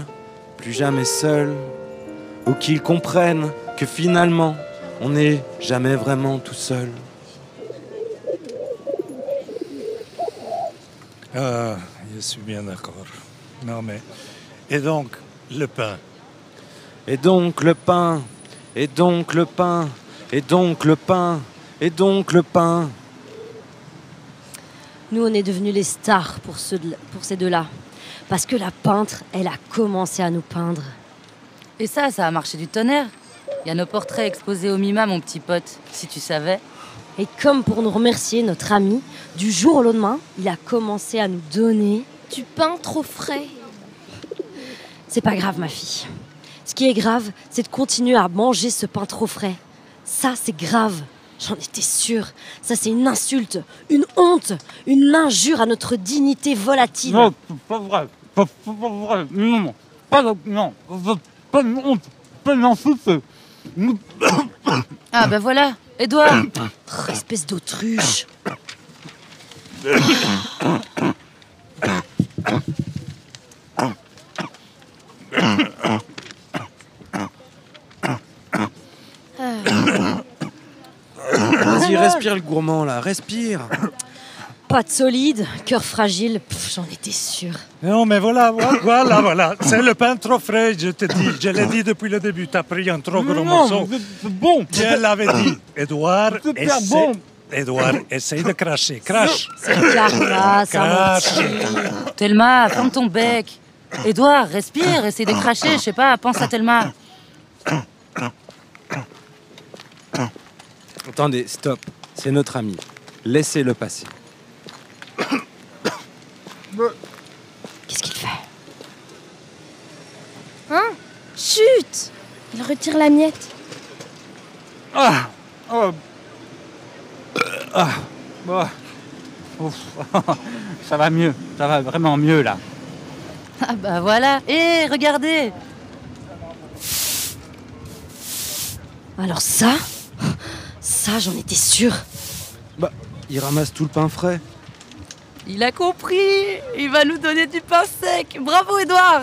plus jamais seul, ou qu'il comprenne que finalement, on n'est jamais vraiment tout seul. Ah, je suis bien d'accord. Non mais... Et donc, le pain? Et donc le pain, et donc le pain, et donc le pain, et donc le pain? Nous, on est devenus les stars pour, ceux de- pour ces deux-là. Parce que la peintre, elle a commencé à nous peindre. Et ça, ça a marché du tonnerre. Il y a nos portraits exposés au MIMA, mon petit pote, si tu savais. Et comme pour nous remercier, notre ami, du jour au lendemain, il a commencé à nous donner. Du pain trop frais. C'est pas grave, ma fille. Ce qui est grave, c'est de continuer à manger ce pain trop frais. Ça, c'est grave. J'en étais sûre. Ça, c'est une insulte, une honte, une injure à notre dignité volatile. Non, pas vrai. Pas, pas- pas vrai. Non, non. Pas, de- non. Pas- [coughs] Ah ben voilà, Edouard Espèce d'autruche. [coughs] Vas-y, respire le gourmand là, respire. De solide, cœur fragile, j'en étais sûre. Non, mais voilà, voilà, voilà, voilà. C'est le pain trop frais, je te dis. Je l'ai dit depuis le début. T'as pris un trop gros Non, morceau. bon. Je l'avais dit. Edouard, essaie, bon. Edouard, essaye de cracher. Crache. C'est Carla, ça Crache. Thelma, ferme ton bec. Edouard, respire, essaye de cracher, je sais pas, pense à Thelma. Attendez, stop. C'est notre ami. Laissez-le passer. Qu'est-ce qu'il fait Hein Chut Il retire la miette. Ah oh. Ah Bah. Ouf. [laughs] Ça va mieux, ça va vraiment mieux là. Ah bah voilà, hé, regardez Alors ça Ça, j'en étais sûre. Bah, il ramasse tout le pain frais. Il a compris. Il va nous donner du pain sec. Bravo, Edouard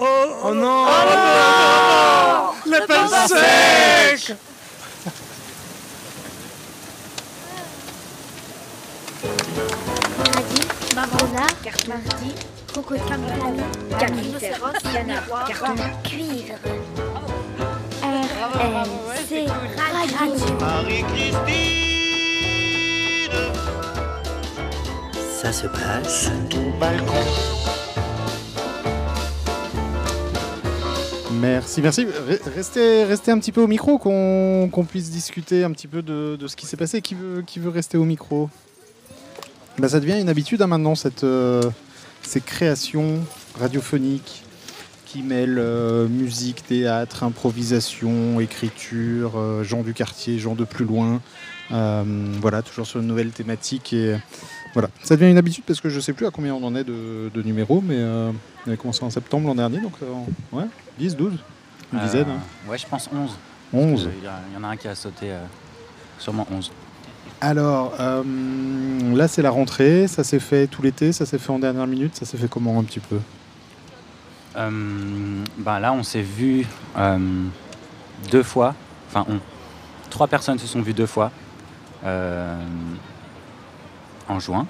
Oh non. Le pain sec. Mardi, mardi, carton, cuivre. Ça se passe balcon. Merci, merci. Re- Restez, restez un petit peu au micro, qu'on qu'on puisse discuter un petit peu de, de ce qui s'est passé. Qui veut, qui veut rester au micro? Bah, Ça devient une habitude hein, maintenant, cette, euh, ces créations radiophoniques qui mêlent euh, musique, théâtre, improvisation, écriture, euh, gens du quartier, gens de plus loin. Euh, voilà, toujours sur une nouvelle thématique. Et voilà, ça devient une habitude parce que je sais plus à combien on en est de, de numéros, mais euh, on avait commencé en septembre l'an dernier, donc euh, ouais, 10, 12, une Euh, dizaine. hein. Ouais, je pense 11. 11. Parce que Il y, en a un qui a sauté, sûrement 11. Alors, là c'est la rentrée, ça s'est fait tout l'été, ça s'est fait en dernière minute, ça s'est fait comment un petit peu? Ben là, on s'est vu euh, deux fois. Enfin. Trois personnes se sont vues deux fois. euh, en juin,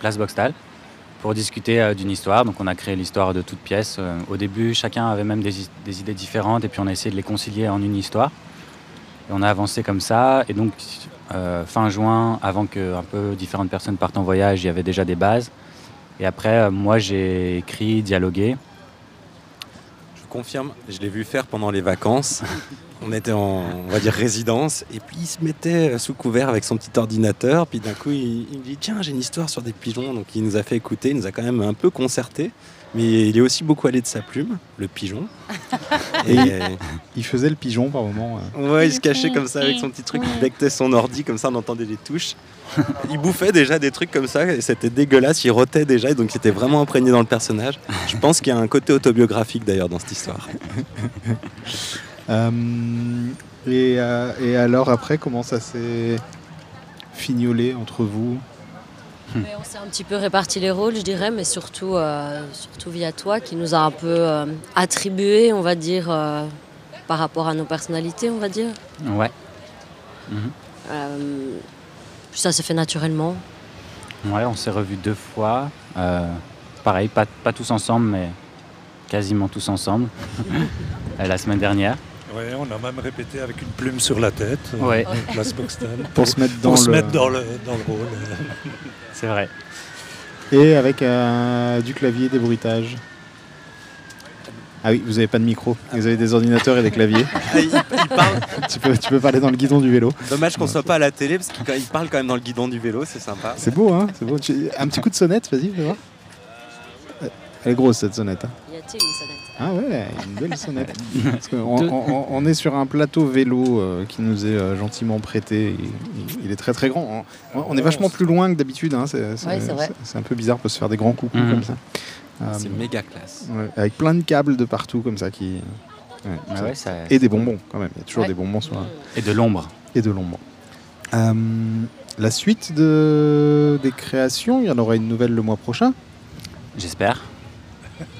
place Boxtal, pour discuter euh, d'une histoire. Donc on a créé l'histoire de toutes pièces. Euh, au début, chacun avait même des, idées différentes et puis on a essayé de les concilier en une histoire. Et on a avancé comme ça. Et donc euh, fin juin, avant que un peu différentes personnes partent en voyage, il y avait déjà des bases. Et après, euh, moi j'ai écrit, dialogué. Je l'ai vu faire pendant les vacances. [laughs] On était en, résidence, et puis il se mettait sous couvert avec son petit ordinateur, puis d'un coup il, il me dit Tiens, j'ai une histoire sur des pigeons. Donc il nous a fait écouter, il nous a quand même un peu concerté, mais il est aussi beaucoup allé de sa plume, le pigeon. [laughs] Et euh, il faisait le pigeon par moment. Ouais, il se cachait comme ça avec son petit truc, il bectait son ordi, comme ça on entendait les touches. Il bouffait déjà des trucs comme ça, et c'était dégueulasse, il rotait déjà, et donc il était vraiment imprégné dans le personnage. Je pense qu'il y a un côté autobiographique d'ailleurs dans cette histoire. [laughs] Euh, et, euh, et alors après, comment ça s'est fignolé entre vous? Mais on s'est un petit peu réparti les rôles, je dirais, mais surtout, euh, surtout via toi, qui nous a un peu euh, attribué, on va dire, euh, par rapport à nos personnalités, on va dire. Ouais. Puis ça s'est fait naturellement. Ouais, on s'est revus deux fois. Euh, pareil, pas, pas tous ensemble, mais quasiment tous ensemble. [laughs] La semaine dernière. Ouais, on a même répété avec une plume sur la tête, euh, Ouais. place Boxtel, Pour se mettre dans pour se mettre dans le, dans le rôle. C'est vrai. Et avec euh, du clavier, des bruitages. Ah oui, vous n'avez pas de micro. Vous avez des ordinateurs et des claviers. [laughs] tu, peux, tu peux parler dans le guidon du vélo. Dommage qu'on soit pas à la télé parce qu'il parle quand même dans le guidon du vélo, c'est sympa. C'est beau, hein C'est beau. Un petit coup de sonnette, vas-y, fais voir. Elle est grosse cette sonnette. hein. Une sonnette Ah ouais, une belle sonnette. [laughs] Parce qu'on- on, on- on est sur un plateau vélo euh, qui nous est euh, gentiment prêté. Il, est très très grand. On, on est vachement plus loin que d'habitude. hein. C'est Ouais, un peu bizarre pour se faire des grands coucous Mhm. comme ça. C'est Euh, méga classe. ouais, avec plein de câbles de partout comme ça qui. ouais, Ah ça- ouais, ça- Et des bonbons quand même. Il y a toujours Ouais. des bonbons sur. Et de l'ombre. Et de l'ombre. Euh, la suite de... des créations, il y en aura une nouvelle le mois prochain. J'espère.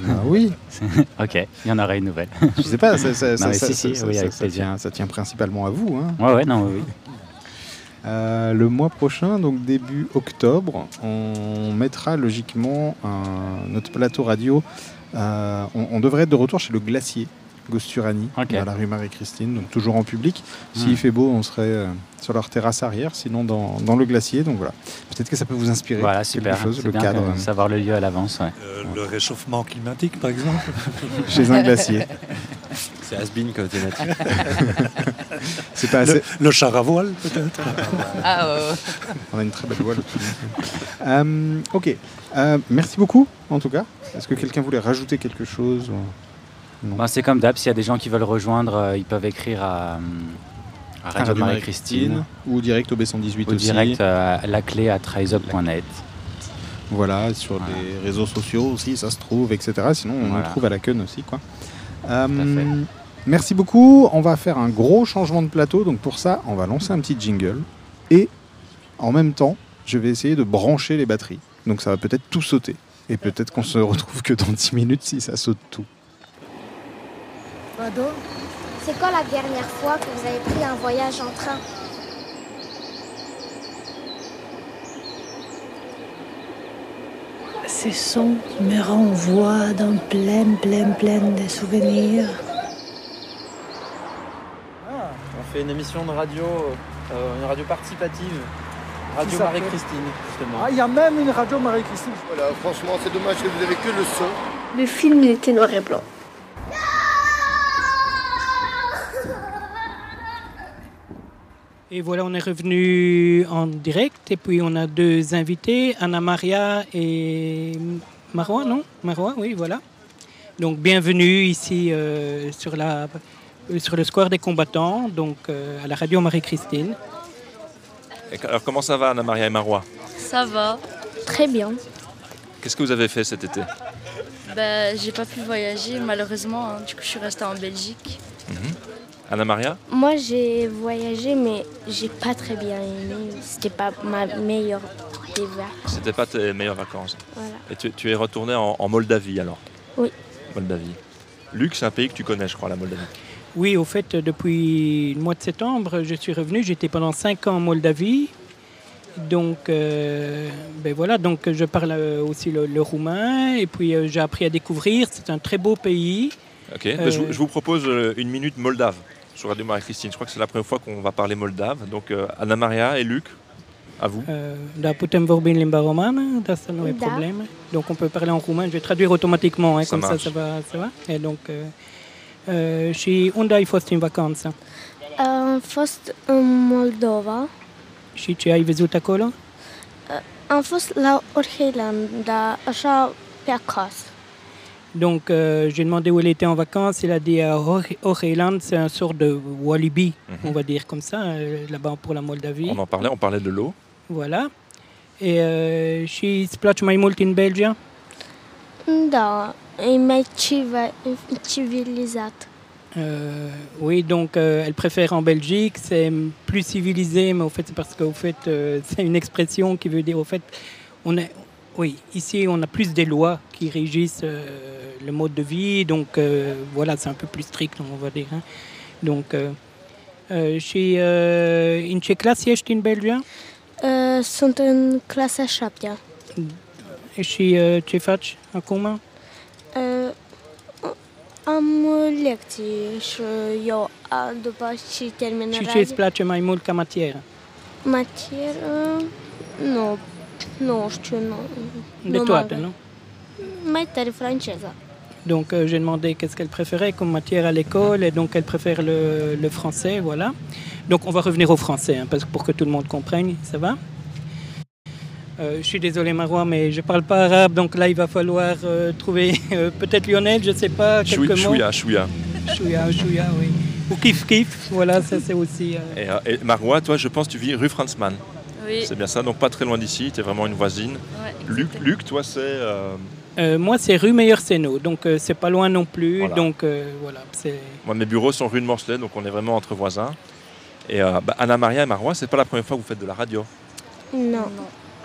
Ah oui. [laughs] ok, il y en aura une nouvelle. Je sais pas, ça, ça- Non, ça- mais ça- si, si, ça- oui, ça- avec ça plaisir. tient, principalement à vous. hein. Ouais, ouais, non, oui. oui. Euh, le mois prochain, donc début octobre, on mettra logiquement un- notre plateau radio. euh, on, on devrait être de retour chez le glacier. Gosturani, dans la rue Marie-Christine, donc toujours en public. S'il Hmm. fait beau, on serait euh, sur leur terrasse arrière, sinon dans, dans le glacier. Donc voilà, peut-être que ça peut vous inspirer. Voilà, quelque super. chose, le bien cadre. que- savoir le lieu à l'avance. Ouais. Euh, Le réchauffement climatique, par exemple [laughs] Chez un glacier. [laughs] C'est Asbin comme thématique. C'est pas Le- assez. le char à voile, peut-être Ah ouais, ouais. [laughs] On a une très belle voile. Euh, ok. Euh, merci beaucoup, en tout cas. Est-ce que quelqu'un voulait rajouter quelque chose Ben, c'est comme d'hab, s'il y a des gens qui veulent rejoindre, euh, ils peuvent écrire à, à Radio, Radio Marie-Christine ou direct au B118 ou aussi. direct euh, à la clé à triseup.net. Voilà, sur les réseaux sociaux aussi, ça se trouve, etc. Sinon, on Voilà. le trouve à la queue aussi. Quoi. Euh, merci beaucoup. On va faire un gros changement de plateau. Donc pour ça, on va lancer un petit jingle. Et en même temps, je vais essayer de brancher les batteries. Donc ça va peut-être tout sauter. Et peut-être qu'on se retrouve que dans 10 minutes si ça saute tout. Pardon C'est quand la dernière fois que vous avez pris un voyage en train Ces sons me renvoient dans plein, plein, plein de souvenirs. On fait une émission de radio, euh, une radio participative. Radio Marie-Christine, justement. Ah, il y a même une radio Marie-Christine. Voilà, franchement, c'est dommage que vous avez que le son. Le film il était noir et blanc. Et voilà, on est revenu en direct et puis on a deux invités, Anna Maria et Marois, non? Marois, oui, voilà. Donc bienvenue ici euh, sur, la, euh, sur le square des combattants, donc euh, à la radio Marie-Christine. Et Alors comment ça va Anna Maria et Marois? Ça va. Très bien. Qu'est-ce que vous avez fait cet été? Bah, j'ai pas pu voyager malheureusement, hein. du coup je suis restée en Belgique. Anna Maria Moi, j'ai voyagé, mais j'ai pas très bien aimé. C'était pas ma meilleure. C'était pas tes meilleures vacances. Voilà. Et tu, tu es retourné en, en Moldavie alors Oui. Moldavie. Luc, c'est un pays que tu connais, je crois, la Moldavie. Oui, au fait, depuis le mois de septembre, je suis revenu. J'étais pendant cinq ans en Moldavie. Donc, euh, ben voilà, donc je parle euh, aussi le, le roumain et puis euh, j'ai appris à découvrir. C'est un très beau pays. Ok, bah, je, vous- je vous propose une minute moldave sur Radio Marie-Christine. Je crois que c'est la première fois qu'on va parler moldave. Donc euh, Anna Maria et Luc, à vous. Euh, da putem vorbi în limba romană, de asta nu e Da. problème. Donc on peut parler en roumain, je vais traduire automatiquement, hein, Ça comme ça marche. ça va, ça va. Et donc, euh, euh, și unde ai fost în vacanță? Am fost în Moldova. Și ce ai văzut acolo? Am fost la Orheland, dar așa pe acasă. Donc euh, j'ai demandé où elle était en vacances, elle a dit à Or- Oreland, c'est un sort de Walibi, on va dire comme ça, euh, là-bas pour la Moldavie. On en parlait, on parlait de l'eau. Voilà. Et euh, îți place mai mult în Belgia? Da, e mai. Euh, oui, donc euh, elle préfère en Belgique, c'est plus civilisé, mais au fait c'est parce qu'au fait euh, [laughs] c'est une expression qui veut dire au fait on est, oui, ici on a plus des lois qui régissent euh, le mode de vie, donc euh, voilà c'est un peu plus strict on va dire. hein. Donc euh, euh, uh, în ce clasă ești în Belgia? Uh, Sunt în clasa 7 Și uh, ce faci acum? Uh, Am lecții și eu a, după ce termin Și ce îți place mai mult ca matieră? Matieră, nu, nu știu, nu. De nu toate, mă- nu? Mai tare franceză. Donc euh, j'ai demandé qu'est-ce qu'elle préférait comme matière à l'école et donc elle préfère le, le français, voilà. Donc on va revenir au français hein, parce que pour que tout le monde comprenne, ça va Euh, Je suis désolé Marois, mais je parle pas arabe, donc là il va falloir euh, trouver [laughs] euh, peut-être Lionel, je sais pas, quelques mots. Chouïa, chouïa. Chouïa, chouïa, oui. Ou kif kif, voilà, ça c'est aussi. euh, Et, et Marois, toi, je pense que tu vis rue Franzmann. Oui. C'est bien ça, donc pas très loin d'ici, tu es vraiment une voisine. Ouais, Luc, Luc, toi, c'est. euh, euh, moi c'est rue Meilleur-Sénaud, donc euh, c'est pas loin non plus, Voilà. donc euh, voilà. Moi, mes bureaux sont rue de Morcelet, donc on est vraiment entre voisins. Et euh, bah, Anna Maria et Marois, c'est pas la première fois que vous faites de la radio. Non.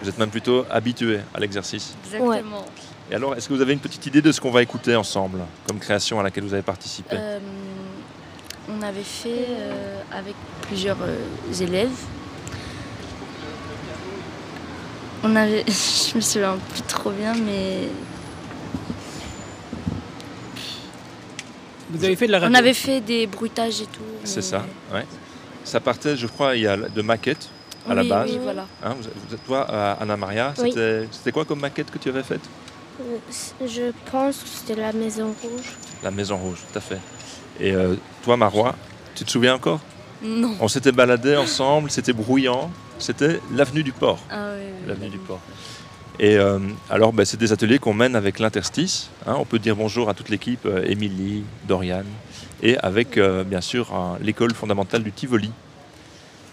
Vous êtes même plutôt habitués à l'exercice. Exactement. Et alors, est-ce que vous avez une petite idée de ce qu'on va écouter ensemble, comme création à laquelle vous avez participé? Euh, on avait fait euh, avec plusieurs euh, élèves. On avait, [laughs] je me souviens plus trop bien, mais Vous avez fait de la radio on avait fait des bruitages et tout. C'est mais- ça, ouais. Ça partait, je crois, il y a de maquettes à la base. oui, voilà. Hein, vous, vous êtes toi, Anna Maria, Oui. c'était quoi comme maquette que tu avais faite? Euh, Je pense que c'était la Maison Rouge. La Maison Rouge, tout à fait. Et euh, toi, Marois, tu te souviens encore? Non. On s'était baladés ensemble, c'était bruyant. C'était l'avenue du port. Ah oui, oui, L'avenue du port. Et euh, alors, bah, c'est des ateliers qu'on mène avec l'interstice. hein. on peut dire bonjour à toute l'équipe, euh, Émilie, Dorian, et avec euh, bien sûr l'école fondamentale du Tivoli.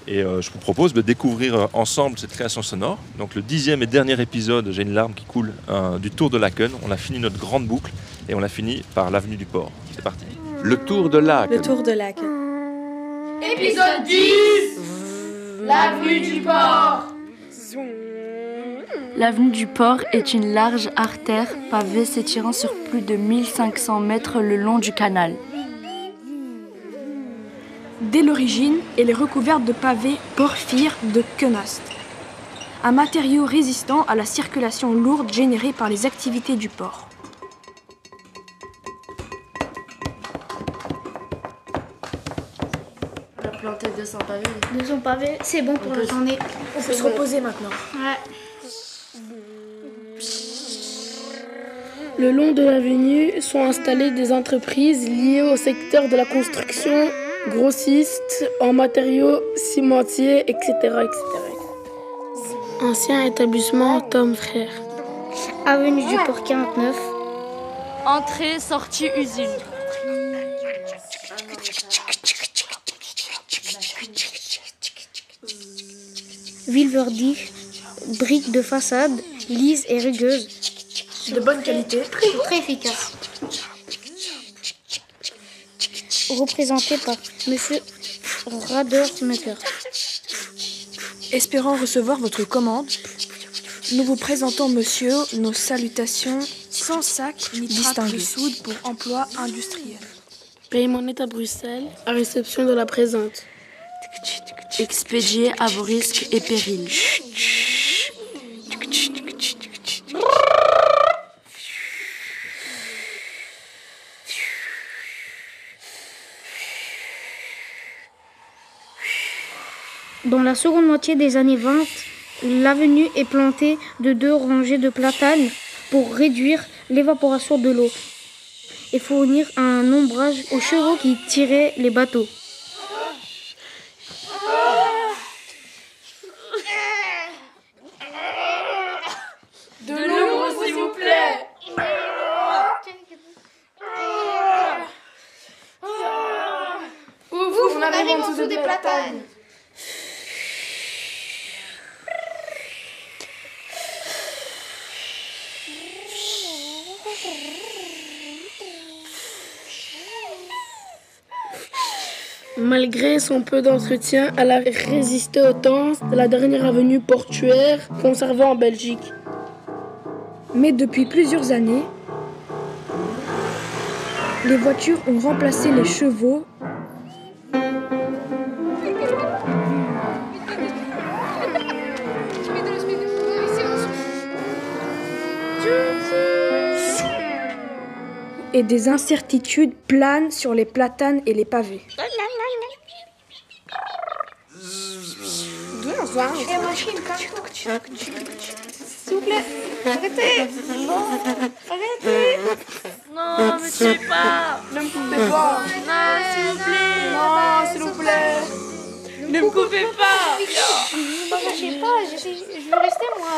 Et euh, je vous propose de découvrir euh, ensemble cette création sonore. Donc le dixième et dernier épisode, j'ai une larme qui coule, euh, du Tour de Laken. On a fini notre grande boucle et on a fini par l'avenue du port. C'est parti. Le Tour de Laken. Le tour de lac. Épisode 10 L'avenue du port L'avenue du Port est une large artère pavée s'étirant sur plus de 1500 mètres le long du canal. Dès l'origine, elle est recouverte de pavés porphyre de quenaste, un matériau résistant à la circulation lourde générée par les activités du port. 200 pavés. 200 pavés, c'est bon pour la journée. On peut se reposer maintenant. Ouais. Le long de l'avenue sont installées des entreprises liées au secteur de la construction, grossistes, en matériaux cimentiers, etc. etc. Ancien établissement Tom Frère. Avenue du Port 49. Entrée, sortie, usine. Ville verdie, briques de façade, lises et rugueuses. De bonne qualité. Très, très efficace. Représenté par Monsieur Radersmaker. Espérant recevoir votre commande, nous vous présentons, monsieur, nos salutations sans sac ni de soude pour emploi industriel. Paye monnaie à Bruxelles, à réception de la présente. Expédié à vos risques et périls. Dans la seconde moitié des années 20, l'avenue est plantée de deux rangées de platanes pour réduire l'évaporation de l'eau et fournir un ombrage aux chevaux qui tiraient les bateaux. De l'ombre, s'il vous plaît. Ouf, on arrive en dessous des platanes. Malgré son peu d'entretien, elle a résisté au temps de la dernière avenue portuaire conservée en Belgique. Mais depuis plusieurs années, les voitures ont remplacé les chevaux et des incertitudes planent sur les platanes et les pavés. Arrêtez. Arrêtez. Non, mais tuez pas. Ne me coupez pas. Non, s'il vous plaît. Non, s'il vous plaît. Ne me coupez pas. Ne m'arrachez pas, je, je veux rester moi.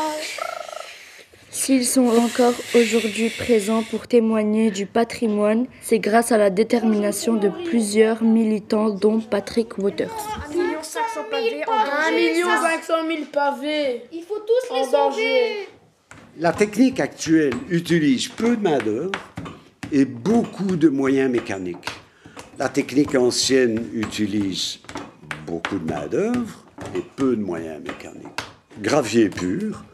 S'ils sont encore aujourd'hui présents pour témoigner du patrimoine, c'est grâce à la détermination de plusieurs militants dont Patrick Waters. 1 500 pavés en 1 million 500 000 pavés. Il faut tous les sauver. La technique actuelle utilise peu de main-d'œuvre et beaucoup de moyens mécaniques. La technique ancienne utilise beaucoup de main-d'œuvre et peu de moyens mécaniques. Gravier pur,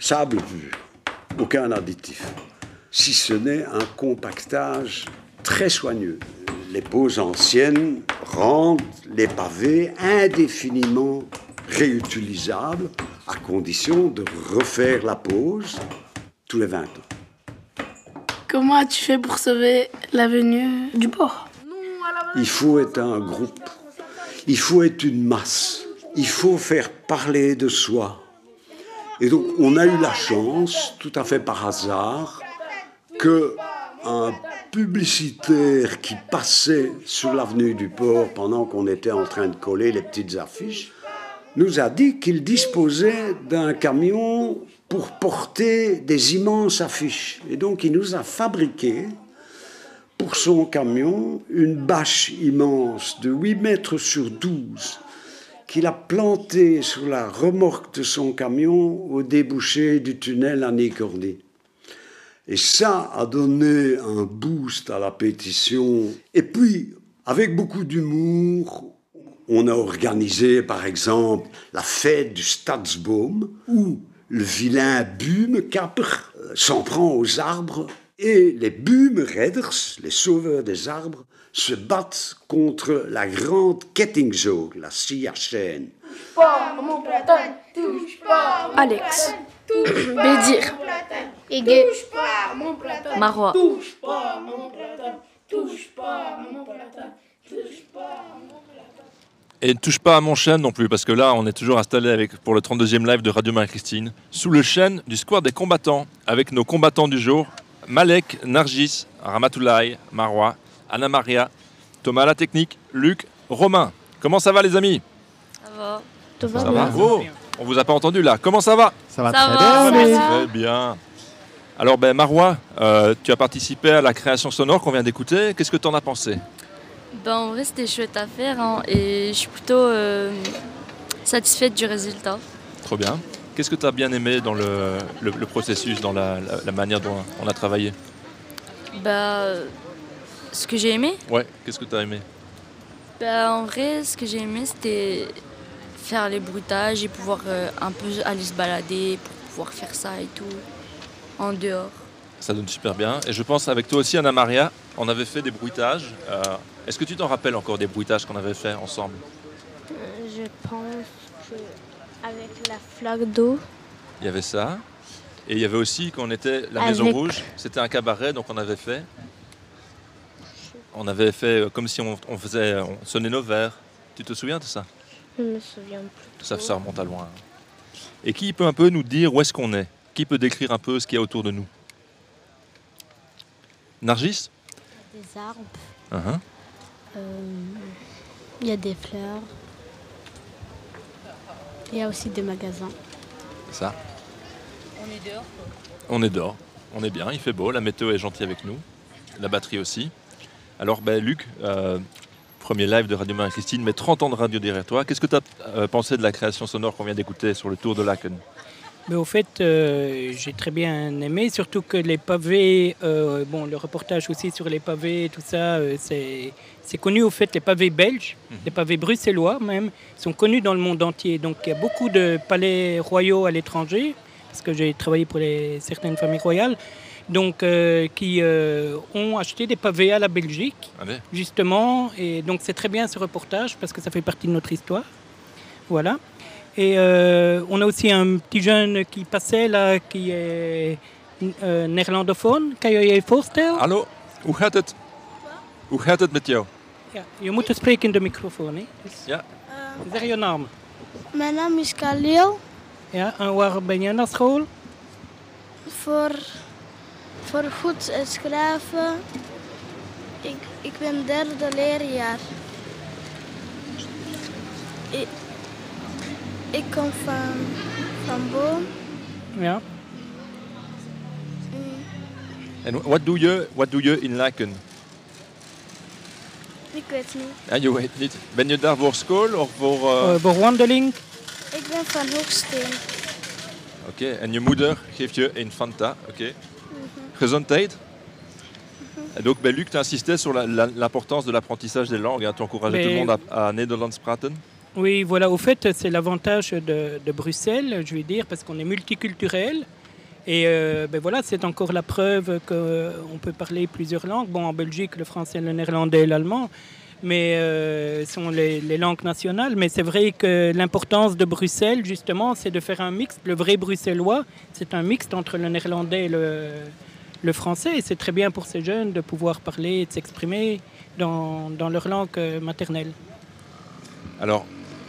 sable pur, aucun additif, si ce n'est un compactage très soigneux. Les poses anciennes rendent les pavés indéfiniment réutilisables à condition de refaire la pose tous les 20 ans. Comment as-tu fait pour sauver l'avenue du port? Il faut être un groupe, il faut être une masse, il faut faire parler de soi. Et donc on a eu la chance, tout à fait par hasard, que un publicitaire qui passait sur l'avenue du port pendant qu'on était en train de coller les petites affiches nous a dit qu'il disposait d'un camion pour porter des immenses affiches. Et donc il nous a fabriqué pour son camion une bâche immense de 8 mètres sur 12 qu'il a plantée sur la remorque de son camion au débouché du tunnel à Nicordy. Et ça a donné un boost à la pétition. Et puis, avec beaucoup d'humour, on a organisé, par exemple, la fête du Stadsbaum, où le vilain Bumekapper s'en prend aux arbres et les Bumeredders, les sauveurs des arbres, se battent contre la grande Kettingzoog, la scie à chaîne. Touche pas à mon platane, touche pas à mon Alex. Platane, touche pas Bédir. à mon platane, Égay. touche pas à mon platane, Marois. touche pas à mon platane, touche pas à mon platane, touche pas à mon platane. Et ne touche pas à mon chêne non plus, parce que là, on est toujours installé avec, pour le 32e live de Radio Marie-Christine, sous le chêne du Square des combattants, avec nos combattants du jour, Malek, Nargis, Ramatoulaye, Marois, Anna Maria, Thomas la technique, Luc, Romain. Comment ça va les amis? Ça va. Ça va Oh, On vous a pas entendu là. Comment ça va? Ça va Ça très va, bien, ça oui. va. Très bien. Alors ben Marois, euh, tu as participé à la création sonore qu'on vient d'écouter. Qu'est-ce que tu en as pensé? Ben, en vrai, c'était chouette à faire hein, et je suis plutôt euh, satisfaite du résultat. Trop bien. Qu'est-ce que tu as bien aimé dans le, le- le processus, dans la, la- la manière dont on a travaillé? Bah, ce que j'ai aimé, Ouais, qu'est-ce que tu as aimé? Bah, en vrai, ce que j'ai aimé, c'était faire les bruitages et pouvoir euh, un peu aller se balader pour pouvoir faire ça et tout en dehors. Ça donne super bien. Et je pense avec toi aussi, Anna Maria, on avait fait des bruitages. Euh, Est-ce que tu t'en rappelles encore des bruitages qu'on avait fait ensemble? Je pense que avec la flaque d'eau. Il y avait ça. Et il y avait aussi, quand on était la Maison Avec- Rouge, c'était un cabaret, donc on avait fait. On avait fait euh, comme si on, on faisait, on sonnait nos verres. Tu te souviens de ça? Je me souviens plus. ça, ça remonte à loin. Et qui peut un peu nous dire où est-ce qu'on est? Qui peut décrire un peu ce qu'il y a autour de nous? Nargis? Des arbres. Uh-huh. euh, Il y a des fleurs. Il y a aussi des magasins. Ça. On est dehors. On est dehors. On est bien, il fait beau, la météo est gentille avec nous. La batterie aussi. Alors, ben, Luc, euh, premier live de Radio Marie-Christine, mais 30 ans de radio derrière toi. Qu'est-ce que tu as pensé de la création sonore qu'on vient d'écouter sur le Tour de Laken? Mais au fait, euh, j'ai très bien aimé, surtout que les pavés, euh, bon, le reportage aussi sur les pavés, tout ça, euh, c'est c'est connu au fait, les pavés belges, les pavés bruxellois même, sont connus dans le monde entier. Donc il y a beaucoup de palais royaux à l'étranger, parce que j'ai travaillé pour les, certaines familles royales, donc euh, qui euh, ont acheté des pavés à la Belgique, Allez. justement. Et donc c'est très bien ce reportage, parce que ça fait partie de notre histoire. Voilà. Et euh, on a aussi un petit jeune qui passait là, qui est euh, néerlandophone. Kan je je voorstellen? Hallo, hoe gaat het? Hoe gaat het met jou? Ja, je moet spreken in de microfoon. Hè? Dus Ja. zeg je naam? Mijn naam is Khalil. Ja, en waar ben je naar school? Voor, voor goed schrijven. Ik, ik ben derde leerjaar. Ik, ik kom van, van Boom. Ja. En wat doe je, wat doe je in Laken? Ik weet niet. Ja, je weet niet. Ben je daar voor school of voor... eh, Eh, voor wandeling? Ik ben van Hoeksteen. Oké, en je moeder geeft je een Fanta. Oké. Gezondheid. Et donc, ben, Luc, tu insistais sur la- la- l'importance de l'apprentissage des langues. hein. Tu encourageais Mais- tout le monde à, à Nederlands praten. Oui, voilà, au fait, c'est l'avantage de, de Bruxelles, je vais dire, parce qu'on est multiculturel. Et euh, ben voilà, c'est encore la preuve qu'on peut parler plusieurs langues. Bon, en Belgique, le français, le néerlandais et l'allemand, mais euh, sont les, les langues nationales. Mais c'est vrai que l'importance de Bruxelles, justement, c'est de faire un mix. Le vrai bruxellois, c'est un mixte entre le néerlandais et le, le français. Et c'est très bien pour ces jeunes de pouvoir parler et de s'exprimer dans, dans leur langue euh, maternelle. Alors,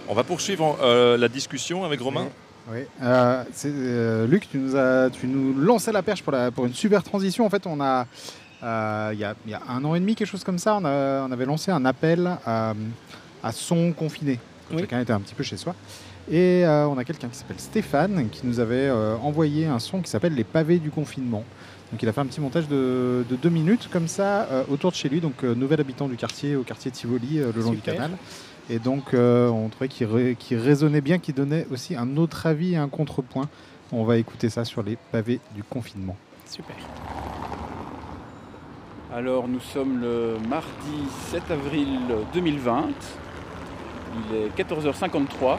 on va poursuivre euh, la discussion avec Romain. Oui. Euh, euh, Luc, tu nous, as, tu nous lançais la perche pour, la, pour une super transition. En fait, on a, euh, il y a, il y a un an et demi, quelque chose comme ça, on, a- on avait lancé un appel à, à son confiné. Quand Chacun était un petit peu chez soi. Et euh, on a quelqu'un qui s'appelle Stéphane qui nous avait euh, envoyé un son qui s'appelle Les pavés du confinement. Donc il a fait un petit montage de, de deux minutes comme ça euh, autour de chez lui, donc euh, nouvel habitant du quartier, au quartier Tivoli, euh, le long du canal. Et donc on trouvait qu'il ré- qu'il résonnait bien, qu'il donnait aussi un autre avis et un contrepoint. On va écouter ça sur les pavés du confinement. Super. Alors nous sommes le mardi 7 avril 2020. Il est 14h53.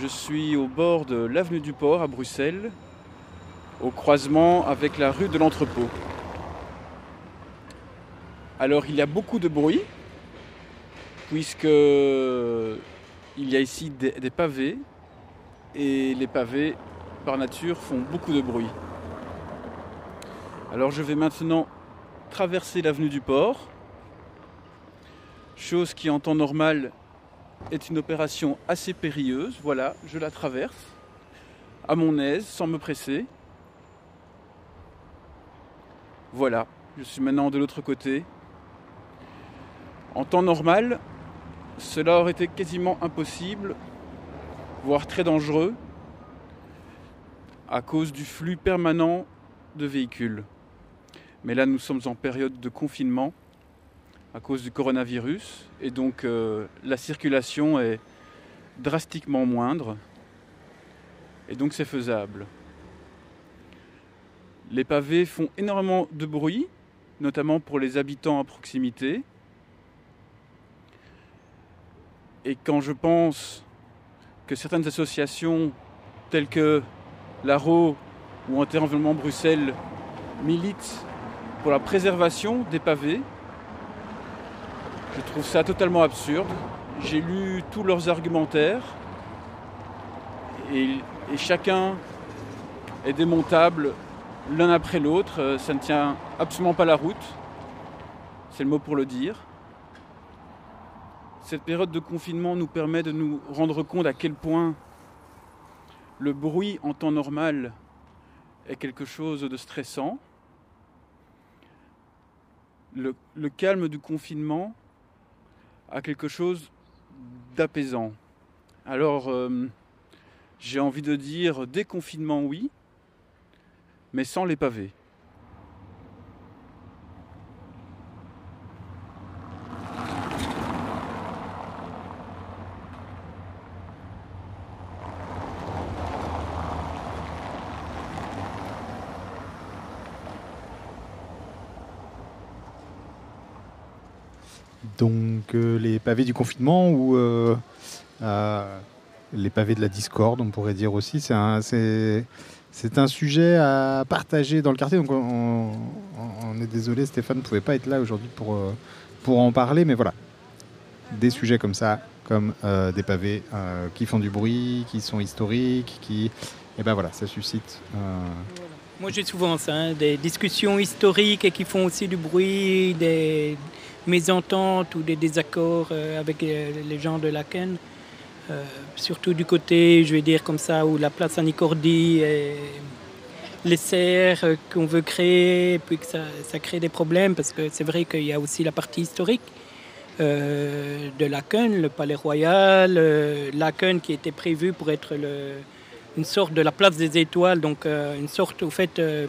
Je suis au bord de l'avenue du Port à Bruxelles, au croisement avec la rue de l'Entrepôt. Alors il y a beaucoup de bruit, puisque il y a ici des, des pavés, et les pavés, par nature, font beaucoup de bruit. Alors je vais maintenant traverser l'avenue du port, chose qui en temps normal est une opération assez périlleuse. Voilà, je la traverse à mon aise, sans me presser. Voilà, je suis maintenant de l'autre côté. En temps normal, cela aurait été quasiment impossible, voire très dangereux, à cause du flux permanent de véhicules. Mais là, nous sommes en période de confinement à cause du coronavirus et donc euh, la circulation est drastiquement moindre et donc c'est faisable. Les pavés font énormément de bruit, notamment pour les habitants à proximité. Et quand je pense que certaines associations telles que l'ARO ou Environnement Bruxelles militent pour la préservation des pavés, je trouve ça totalement absurde j'ai lu tous leurs argumentaires et, et chacun est démontable l'un après l'autre. Euh, Ça ne tient absolument pas la route. C'est le mot pour le dire. Cette période de confinement nous permet de nous rendre compte à quel point le bruit en temps normal est quelque chose de stressant. Le, calme du confinement a quelque chose d'apaisant. Alors, euh, j'ai envie de dire déconfinement, oui, mais sans les pavés. Donc euh, les pavés du confinement ou euh, euh, les pavés de la discorde, on pourrait dire aussi, c'est un, c'est, un sujet à partager dans le quartier. Donc on, est désolé, Stéphane ne pouvait pas être là aujourd'hui pour, euh, pour en parler, mais voilà, des sujets comme ça, comme euh, des pavés euh, qui font du bruit, qui sont historiques, qui, et ben voilà, ça suscite. Moi, j'ai souvent ça, hein, des discussions historiques et qui font aussi du bruit, des mésententes ou des désaccords avec les gens de Laken. Euh, surtout du côté, je vais dire comme ça, où la place Saint-Nicordi et les serres qu'on veut créer, puis que ça, crée des problèmes, parce que c'est vrai qu'il y a aussi la partie historique euh, de Laken, le palais royal, euh, Laken qui était prévu pour être une sorte de la place des étoiles, donc euh, une sorte, au fait, euh,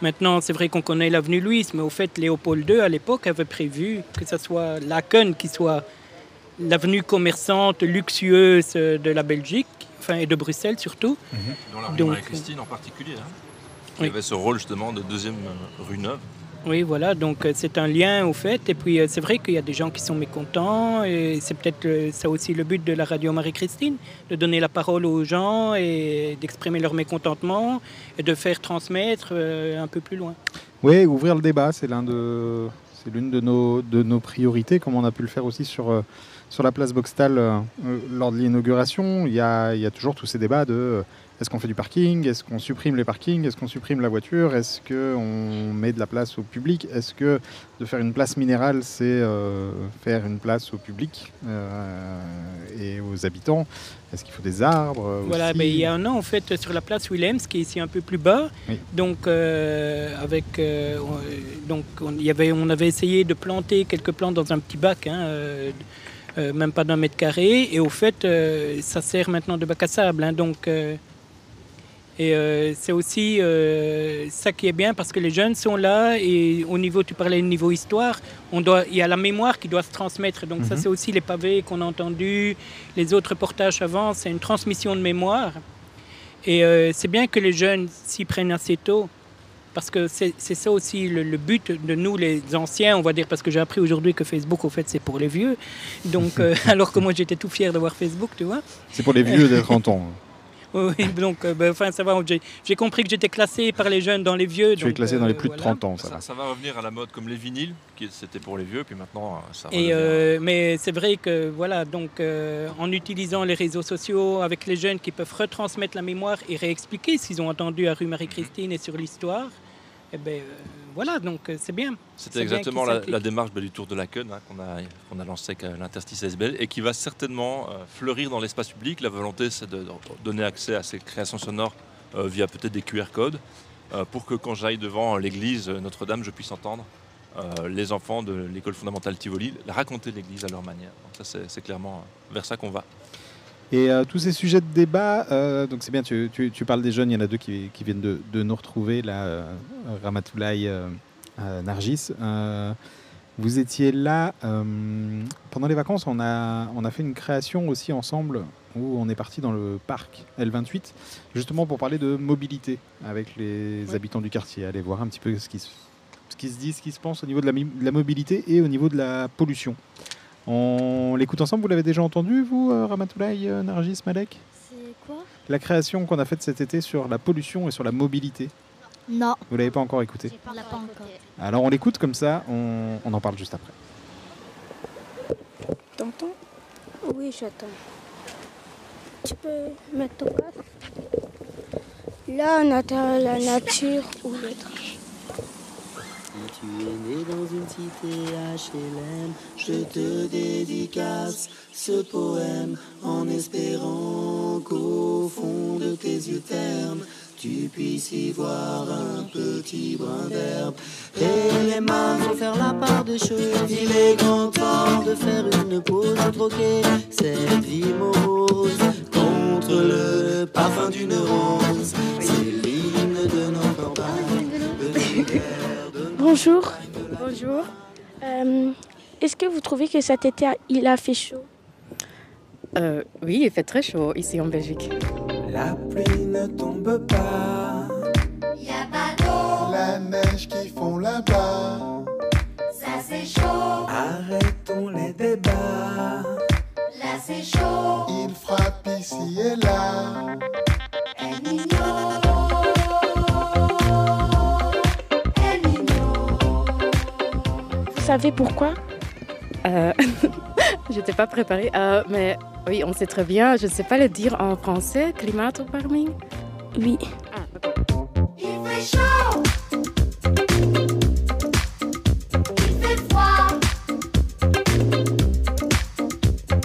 maintenant c'est vrai qu'on connaît l'avenue Louise, mais au fait Léopold II à l'époque avait prévu que ce soit Laken qui soit l'avenue commerçante, luxueuse euh, de la Belgique, enfin et de Bruxelles surtout. Dans la rue Marie-Christine en particulier, hein, qui Oui. avait ce rôle justement de deuxième euh, rue neuve. Oui, voilà, donc euh, c'est un lien au fait. Et puis euh, c'est vrai qu'il y a des gens qui sont mécontents. Et c'est peut-être euh, ça aussi le but de la radio Marie-Christine, de donner la parole aux gens et d'exprimer leur mécontentement et de faire transmettre euh, un peu plus loin. Oui, ouvrir le débat, c'est l'un de, c'est l'une de nos, de nos priorités, comme on a pu le faire aussi sur, euh, sur la place Boxtal euh, euh, lors de l'inauguration. Il y a, y a toujours tous ces débats de euh, est-ce qu'on fait du parking, est-ce qu'on supprime les parkings, est-ce qu'on supprime la voiture, est-ce qu'on met de la place au public, est-ce que de faire une place minérale, c'est euh, faire une place au public et aux habitants, est-ce qu'il faut des arbres Voilà, ben, il y a un an en fait sur la place Willems qui est ici un peu plus bas. Oui. Donc, avec, on- donc on, y avait, on avait essayé de planter quelques plantes dans un petit bac, hein, euh, même pas d'un mètre carré. Et au fait, euh, ça sert maintenant de bac à sable. hein, donc, euh, et c'est aussi ça qui est bien parce que les jeunes sont là et au niveau, tu parlais du niveau histoire, on doit, il y a la mémoire qui doit se transmettre. Donc ça Mhm. c'est aussi les pavés qu'on a entendus, les autres reportages avant, c'est une transmission de mémoire. Et c'est bien que les jeunes s'y prennent assez tôt. Parce que c'est ça aussi le, le but de nous, les anciens, on va dire, parce que j'ai appris aujourd'hui que Facebook, au fait, c'est pour les vieux. Donc, [laughs] euh, alors que moi, j'étais tout fier d'avoir Facebook, tu vois. C'est pour les vieux de 30 ans. Oui, donc, euh, ben, enfin, ça va. J'ai compris que j'étais classé par les jeunes dans les vieux. Tu es donc, classé dans les euh, plus de voilà. 30 ans, ça Ça, va. ça va revenir à la mode comme les vinyles, qui c'était pour les vieux, puis maintenant euh, ça Et euh, mais c'est vrai que voilà, donc euh, en utilisant les réseaux sociaux avec les jeunes qui peuvent retransmettre la mémoire et réexpliquer ce qu'ils ont entendu à rue Marie-Christine et sur l'histoire, et ben euh, voilà, donc euh, c'est bien. C'était bien exactement la, démarche bah, du Tour de la Queue hein, qu'on a, qu'on a lancé avec euh, l'interstice SBL et qui va certainement euh, fleurir dans l'espace public. La volonté, c'est de, de donner accès à ces créations sonores euh, via peut-être des QR codes euh, pour que quand j'aille devant l'église Notre-Dame, je puisse entendre les enfants de l'école fondamentale Tivoli raconter l'église à leur manière. Donc ça, c'est, clairement vers ça qu'on va. Et euh, tous ces sujets de débat, euh, donc c'est bien, tu, tu- tu parles des jeunes, il y en a deux qui, qui viennent de, de nous retrouver, là, euh, Ramatoulaye euh, Nargis. Vous étiez là pendant les vacances, on a, on a fait une création aussi ensemble où on est parti dans le parc L28, justement pour parler de mobilité avec les habitants du quartier, aller voir un petit peu ce qui, se, ce qui se dit, ce qui se pense au niveau de la, de la mobilité et au niveau de la pollution. On l'écoute ensemble, vous l'avez déjà entendu, vous, euh, Ramatoulaye euh, Nargis Malek? C'est quoi? La création qu'on a faite cet été sur la pollution et sur la mobilité. Non. Vous l'avez pas encore écouté pas encore. Alors on l'écoute comme ça, on, on en parle juste après. T'entends Oui, j'attends. Tu peux mettre ton casque? Là, on attend la nature ou le train. Tu es né dans une cité HLM, je te dédicace ce poème en espérant qu'au fond de tes yeux ternes, tu puisses y voir un petit brin d'herbe. Et les mains vont faire la part des choses. Il est grand temps de faire une pause, de troquer cette vie morose contre le parfum d'une rose. Bonjour. Bonjour. Euh, Est-ce que vous trouvez que cet été, il a fait chaud? Euh, oui, il fait très chaud ici en Belgique. La pluie ne tombe pas. Y a pas d'eau, La neige qui fond là-bas. ça c'est chaud. Arrêtons les débats. Là c'est chaud. Il frappe ici et là. El Niño. Savez pourquoi Euh, [laughs] je n'étais pas préparée, euh, mais oui, on sait très bien. Je ne sais pas le dire en français. Klimaatopwarming Oui. Il fait chaud. Il fait froid.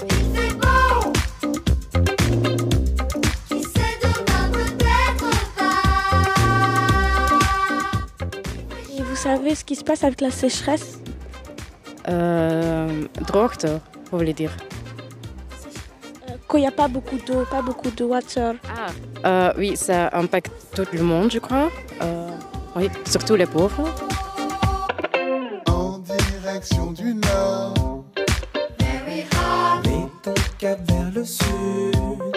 Il fait beau. Qui sait demain peut-être pas. Et vous savez ce qui se passe avec la sécheresse? Euh, Droogte, vous voulez dire Euh, Quand il n'y a pas beaucoup d'eau, pas beaucoup de water. Euh, Oui, ça impacte tout le monde, je crois. Euh, oui, surtout les pauvres. En direction du nord. Very hot. Mets ton cap vers le sud.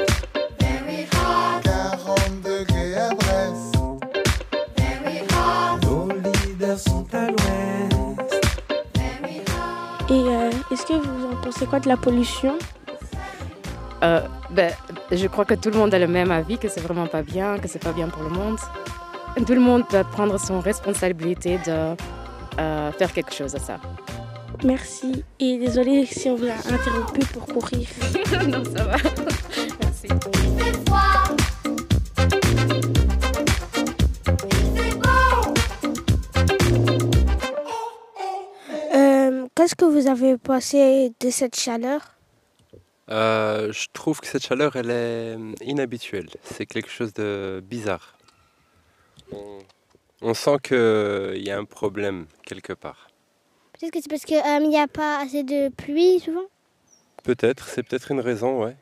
Pensez quoi de la pollution? Euh, ben, je crois que tout le monde a le même avis, que c'est vraiment pas bien, que c'est pas bien pour le monde. Tout le monde doit prendre son responsabilité de euh, faire quelque chose à ça. Merci. Et désolé si on vous a interrompu pour courir. [laughs] non, ça va. [laughs] Merci. Qu'est-ce que vous avez pensé de cette chaleur? Euh, je trouve que cette chaleur, elle est inhabituelle. C'est quelque chose de bizarre. On, on sent qu'il y a un problème quelque part. Peut-être que c'est parce qu'il n'y a pas assez de pluie souvent? Peut-être, c'est peut-être une raison, ouais.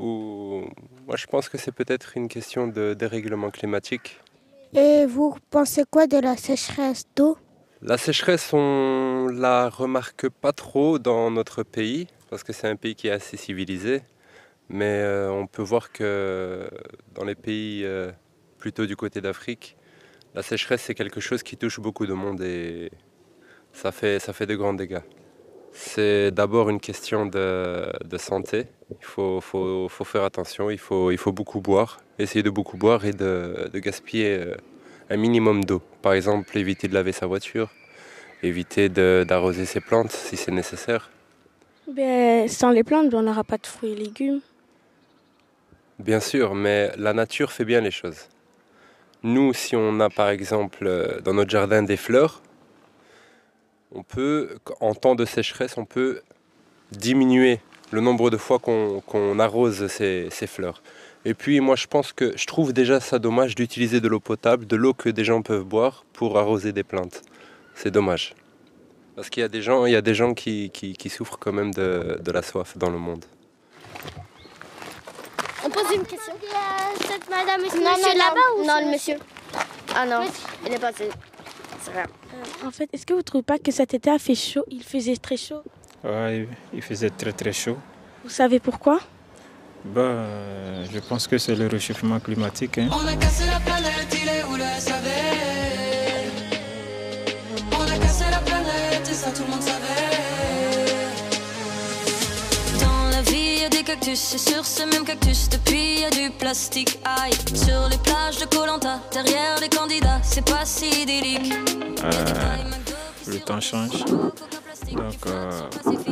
Ou moi, je pense que c'est peut-être une question de dérèglement climatique. Et vous pensez quoi de la sécheresse d'eau? La sécheresse, on la remarque pas trop dans notre pays, parce que c'est un pays qui est assez civilisé. Mais euh, on peut voir que dans les pays euh, plutôt du côté d'Afrique, la sécheresse, c'est quelque chose qui touche beaucoup de monde et ça fait, de grands dégâts. C'est d'abord une question de, santé. Il faut, faire attention, il faut, il beaucoup boire, essayer de beaucoup boire et de, de gaspiller euh, un minimum d'eau. Par exemple, éviter de laver sa voiture, éviter d'arroser ses plantes si c'est nécessaire. ben, Sans les plantes, ben, on n'aura pas de fruits et légumes. Bien sûr, mais la nature fait bien les choses. Nous, si on a par exemple euh, dans notre jardin des fleurs, on peut, en temps de sécheresse, on peut diminuer le nombre de fois qu'on arrose ces, ces fleurs. Et puis moi je pense que je trouve déjà ça dommage d'utiliser de l'eau potable, de l'eau que des gens peuvent boire pour arroser des plantes. C'est dommage. Parce qu'il y a des gens, il y a des gens qui, qui- qui souffrent quand même de, de la soif dans le monde. On pose une question. Il y a cette madame et ce Non, monsieur là-bas ou Non, le monsieur. Ah non, il est passé. C'est rien. En fait, est-ce que vous ne trouvez pas que cet été a fait chaud? Il faisait très chaud. Ouais, il faisait très très chaud. Vous savez pourquoi? Bah, euh, je pense que c'est le réchauffement climatique. hein. On a cassé la planète, il est où le SAV On a cassé la planète et ça tout le monde savait. Dans la vie, y a des cactus, et sur ce même cactus, depuis y a du plastique. Aïe, sur les plages de Colanta, derrière les candidats, c'est pas si idyllique. Euh, le temps change. Donc euh,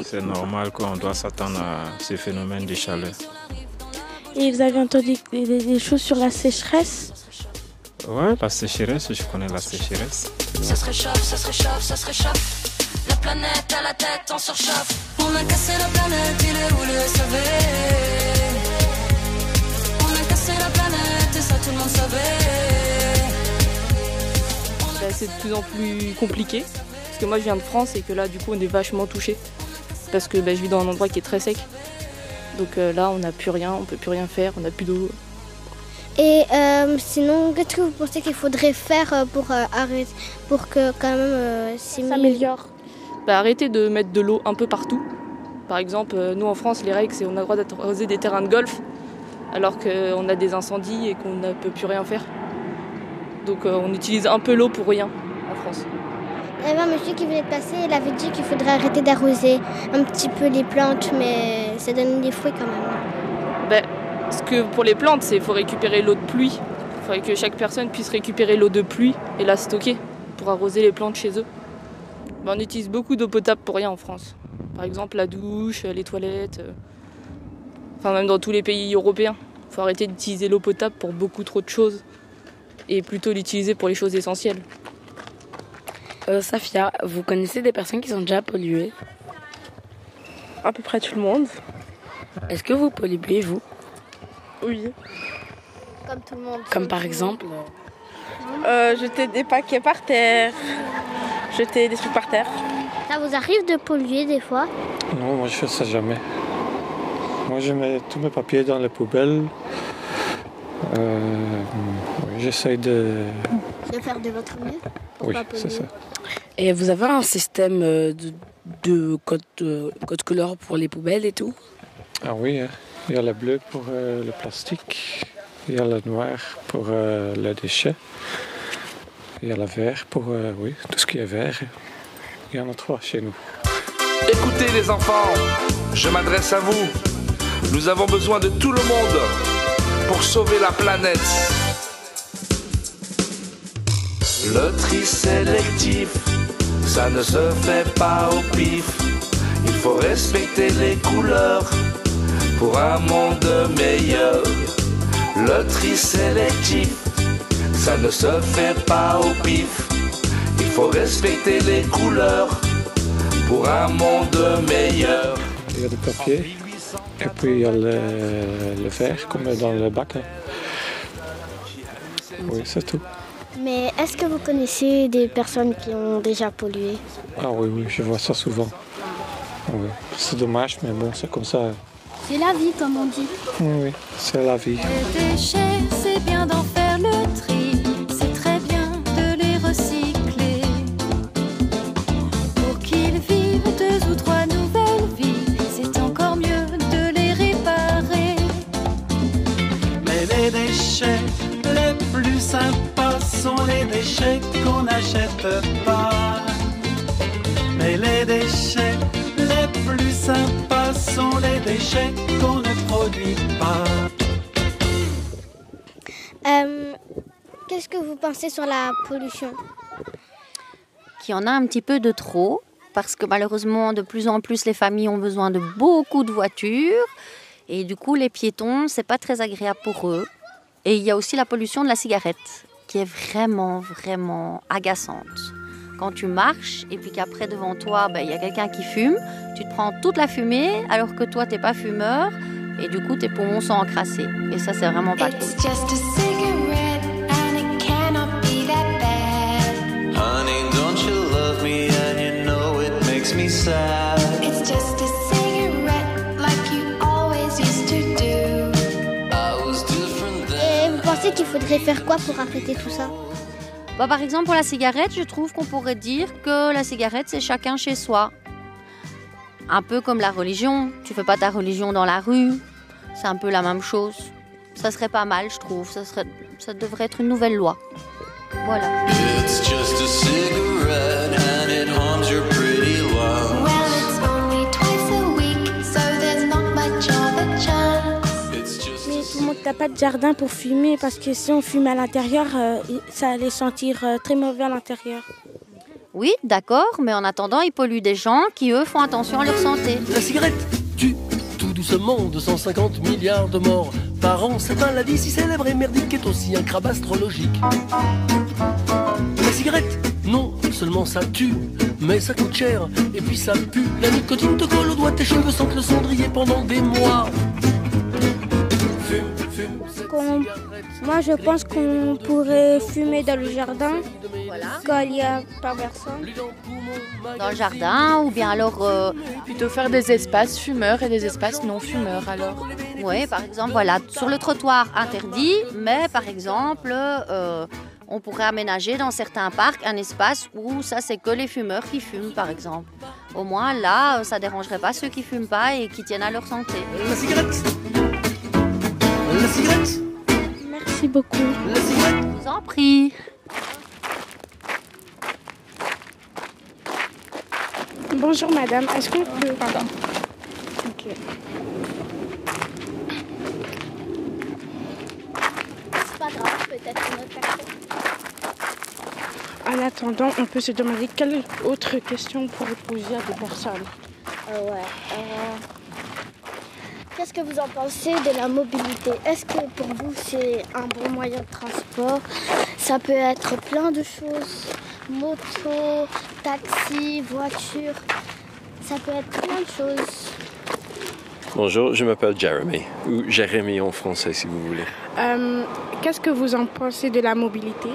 c'est normal qu'on doit s'attendre à ces phénomènes de chaleur. Et vous avez entendu des, choses sur la sécheresse? Ouais, la sécheresse, je connais la sécheresse. Ça se réchauffe, ça se réchauffe, ça se réchauffe. La planète à la tête en surchauffe. On a cassé la planète, il est où le SAV On a cassé la planète et ça tout le monde savait. Bah, c'est de plus en plus compliqué. Parce que moi je viens de France et que là du coup on est vachement touché. Parce que bah, je vis dans un endroit qui est très sec. Donc euh, là on n'a plus rien, on peut plus rien faire, on n'a plus d'eau. Et euh, sinon, qu'est-ce que vous pensez qu'il faudrait faire euh, pour euh, arrêter, pour que quand même euh, s'améliore. Bah, arrêtez de mettre de l'eau un peu partout. Par exemple, euh, nous en France, les règles, c'est on a le droit d'arroser des terrains de golf, alors qu'on a des incendies et qu'on ne peut plus rien faire. Donc euh, on utilise un peu l'eau pour rien en France. Il y avait monsieur qui venait de passer, il avait dit qu'il faudrait arrêter d'arroser un petit peu les plantes, mais ça donne des fruits quand même. Ben, ce que pour les plantes, c'est faut récupérer l'eau de pluie. Il faudrait que chaque personne puisse récupérer l'eau de pluie et la stocker pour arroser les plantes chez eux. Ben, on utilise beaucoup d'eau potable pour rien en France. Par exemple, la douche, les toilettes, euh, enfin même dans tous les pays européens. Il faut arrêter d'utiliser l'eau potable pour beaucoup trop de choses et plutôt l'utiliser pour les choses essentielles. Euh, Safia, vous connaissez des personnes qui sont déjà polluées? À peu près tout le monde. Est-ce que vous polluez, vous? Oui. Comme tout le monde. Comme par exemple? Euh, jeter des paquets par terre. Jeter des trucs par terre. Ça vous arrive de polluer des fois? Non, moi je fais ça jamais. Moi je mets tous mes papiers dans les poubelles. Euh, oui, J'essaye de. De faire de votre mieux pour Oui, c'est ça. Et vous avez un système euh, de, de code, euh, code couleur pour les poubelles et tout? Ah oui, hein. il y a le bleu pour euh, le plastique, il y a le noir pour euh, les déchets, il y a le vert pour euh, oui, tout ce qui est vert. Il y en a trois chez nous. Écoutez les enfants, je m'adresse à vous. Nous avons besoin de tout le monde pour sauver la planète. Le tri sélectif, ça ne se fait pas au pif. Il faut respecter les couleurs pour un monde meilleur. Le tri sélectif, ça ne se fait pas au pif. Il faut respecter les couleurs pour un monde meilleur. Il y a papier et puis il y a le, le verre comme dans le bac. Oui, c'est tout. Mais est-ce que vous connaissez des personnes qui ont déjà pollué? Ah oui, oui, je vois ça souvent. Oui. C'est dommage, mais bon, c'est comme ça. C'est la vie, comme on dit. Oui, oui, c'est la vie. Les déchets, plus sympas sont les déchets qu'on n'achète pas. Mais les déchets les plus sympas sont les déchets qu'on ne produit pas. Euh, Qu'est-ce que vous pensez sur la pollution? Qu'il y en a un petit peu de trop, parce que malheureusement, de plus en plus, les familles ont besoin de beaucoup de voitures. Et du coup, les piétons, c'est pas très agréable pour eux. Et il y a aussi la pollution de la cigarette, qui est vraiment, vraiment agaçante. Quand tu marches et puis qu'après devant toi, ben, il y a quelqu'un qui fume, tu te prends toute la fumée alors que toi, t'es pas fumeur. Et du coup, tes poumons sont encrassés. Et ça, c'est vraiment pas cool. Just a cigarette, and it cannot be that bad. Honey, don't you love me? And you know it makes me sad. It's just a pensez qu'il faudrait faire quoi pour arrêter tout ça Bah, par exemple, pour la cigarette, je trouve qu'on pourrait dire que la cigarette, c'est chacun chez soi. Un peu comme la religion. Tu fais pas ta religion dans la rue. C'est un peu la même chose. Ça serait pas mal, je trouve. Ça, serait, ça devrait être une nouvelle loi. Voilà. It's just a N'a pas de jardin pour fumer parce que si on fume à l'intérieur, euh, ça allait sentir euh, très mauvais à l'intérieur. Oui, d'accord, mais en attendant, ils polluent des gens qui, eux, font attention à leur santé. La cigarette tue tout doucement 250 milliards de morts par an. Cette maladie si célèbre et merdique est aussi un crabe astrologique. La cigarette, non seulement ça tue, mais ça coûte cher et puis ça pue. La nicotine te colle aux doigts, tes cheveux sentent le cendrier pendant des mois. Qu'on- Moi, je pense qu'on pourrait fumer dans le jardin quand il n'y a pas personne. Dans le jardin, ou bien alors... euh, Plutôt faire des espaces fumeurs et des espaces non fumeurs alors. Oui, par exemple, voilà, sur le trottoir interdit, mais par exemple, euh, on pourrait aménager dans certains parcs un espace où ça c'est que les fumeurs qui fument, par exemple. Au moins là, ça dérangerait pas ceux qui fument pas et qui tiennent à leur santé. La cigarette La cigarette Merci beaucoup. La cigarette Je vous en prie. Bonjour madame, est-ce qu'on peut... Pardon. Ok. C'est pas grave, peut-être une autre personne. En attendant, on peut se demander quelle autre question on pourrait poser à des personnes. Euh, ouais. euh, Qu'est-ce que vous en pensez de la mobilité? Est-ce que pour vous c'est un bon moyen de transport? Ça peut être plein de choses. Moto, taxi, voiture. Ça peut être plein de choses. Bonjour, je m'appelle Jeremy, ou Jérémy en français si vous voulez. Euh, Qu'est-ce que vous en pensez de la mobilité?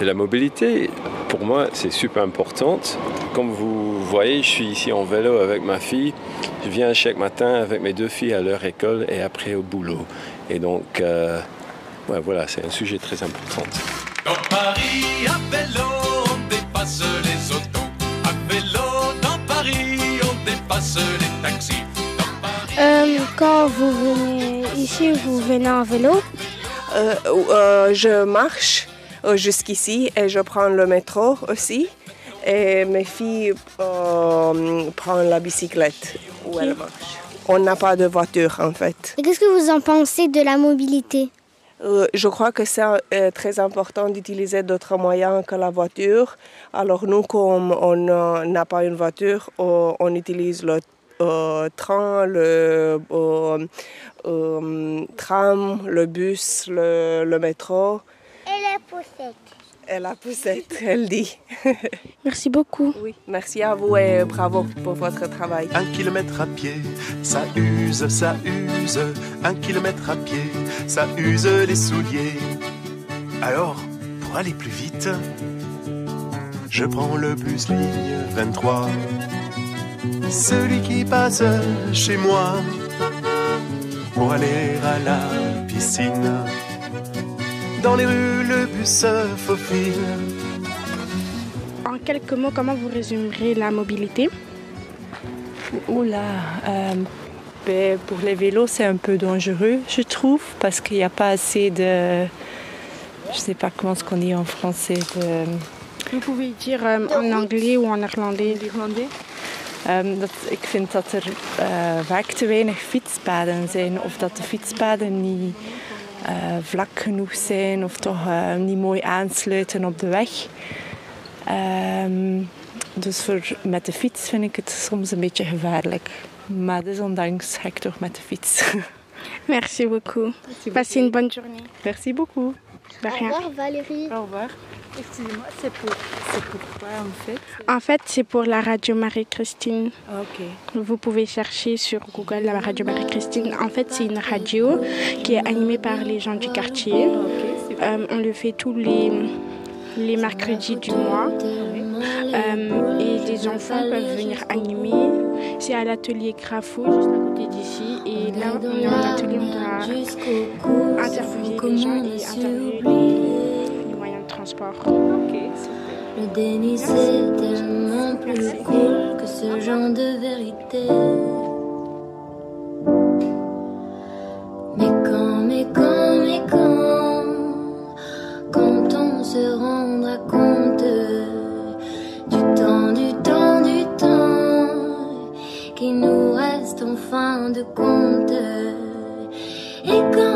De la mobilité, pour moi, c'est super importante. Comme vous voyez, je suis ici en vélo avec ma fille. Je viens chaque matin avec mes deux filles à leur école et après au boulot. Et donc, euh, ouais, voilà, c'est un sujet très important. Dans Paris, à vélo, on dépasse les autos. À vélo, dans Paris, on dépasse les taxis. Euh, Quand vous venez ici, vous venez en vélo? Euh, euh, je marche jusqu'ici et je prends le métro aussi. Et mes filles euh, prennent la bicyclette où elles marchent. On n'a pas de voiture en fait. Et qu'est-ce que vous en pensez de la mobilité? Euh, je crois que c'est euh, très important d'utiliser d'autres moyens que la voiture. Alors nous, comme on euh, n'a pas une voiture, on, on utilise le euh, train, le euh, euh, tram, le bus, le, le métro Et la poussette et la poussette, elle dit. [laughs] Merci beaucoup. Oui, merci à vous et bravo pour votre travail. Un kilomètre à pied, ça use, ça use. Un kilomètre à pied, ça use les souliers. Alors, pour aller plus vite, je prends le bus ligne 23. Celui qui passe chez moi pour aller à la piscine. Dans les rues, le bus se faufile. En quelques mots, comment vous résumerez la mobilité? Oula, euh, ben, pour les vélos, c'est un peu dangereux, je trouve, parce qu'il n'y a pas assez de. Je ne sais pas comment ce qu'on dit en français. De, Vous pouvez dire euh, en anglais ou en néerlandais. Ehm, dat, ik vind dat er eh, vaak te weinig fietspaden zijn of dat de fietspaden niet vlak genoeg zijn of toch eh, niet mooi aansluiten op de weg. Ehm, dus voor, met de fiets vind ik het soms een beetje gevaarlijk. Maar desondanks ga ik toch met de fiets. [laughs] Merci beaucoup. Passez une bonne journée. Merci beaucoup. Au revoir Valérie. Au revoir. Excusez-moi, c'est pour, pourquoi en fait? En fait, c'est pour la radio Marie-Christine. Ok. Vous pouvez chercher sur Google la radio Marie-Christine. En fait, c'est une radio qui est animée par les gens du quartier. Euh, on le fait tous les, les mercredis du mois. Euh, et des enfants peuvent venir animer. C'est à l'atelier Grafo, juste à côté d'ici. Et là, on est en atelier, on doit interviewer les gens et interviewer les, Le déni c'est tellement plus cool que ce genre de vérité. Mais quand, mais quand, mais quand, quand on se rendra compte du temps, du temps, du temps qui nous reste en fin de compte. Et quand, et quand,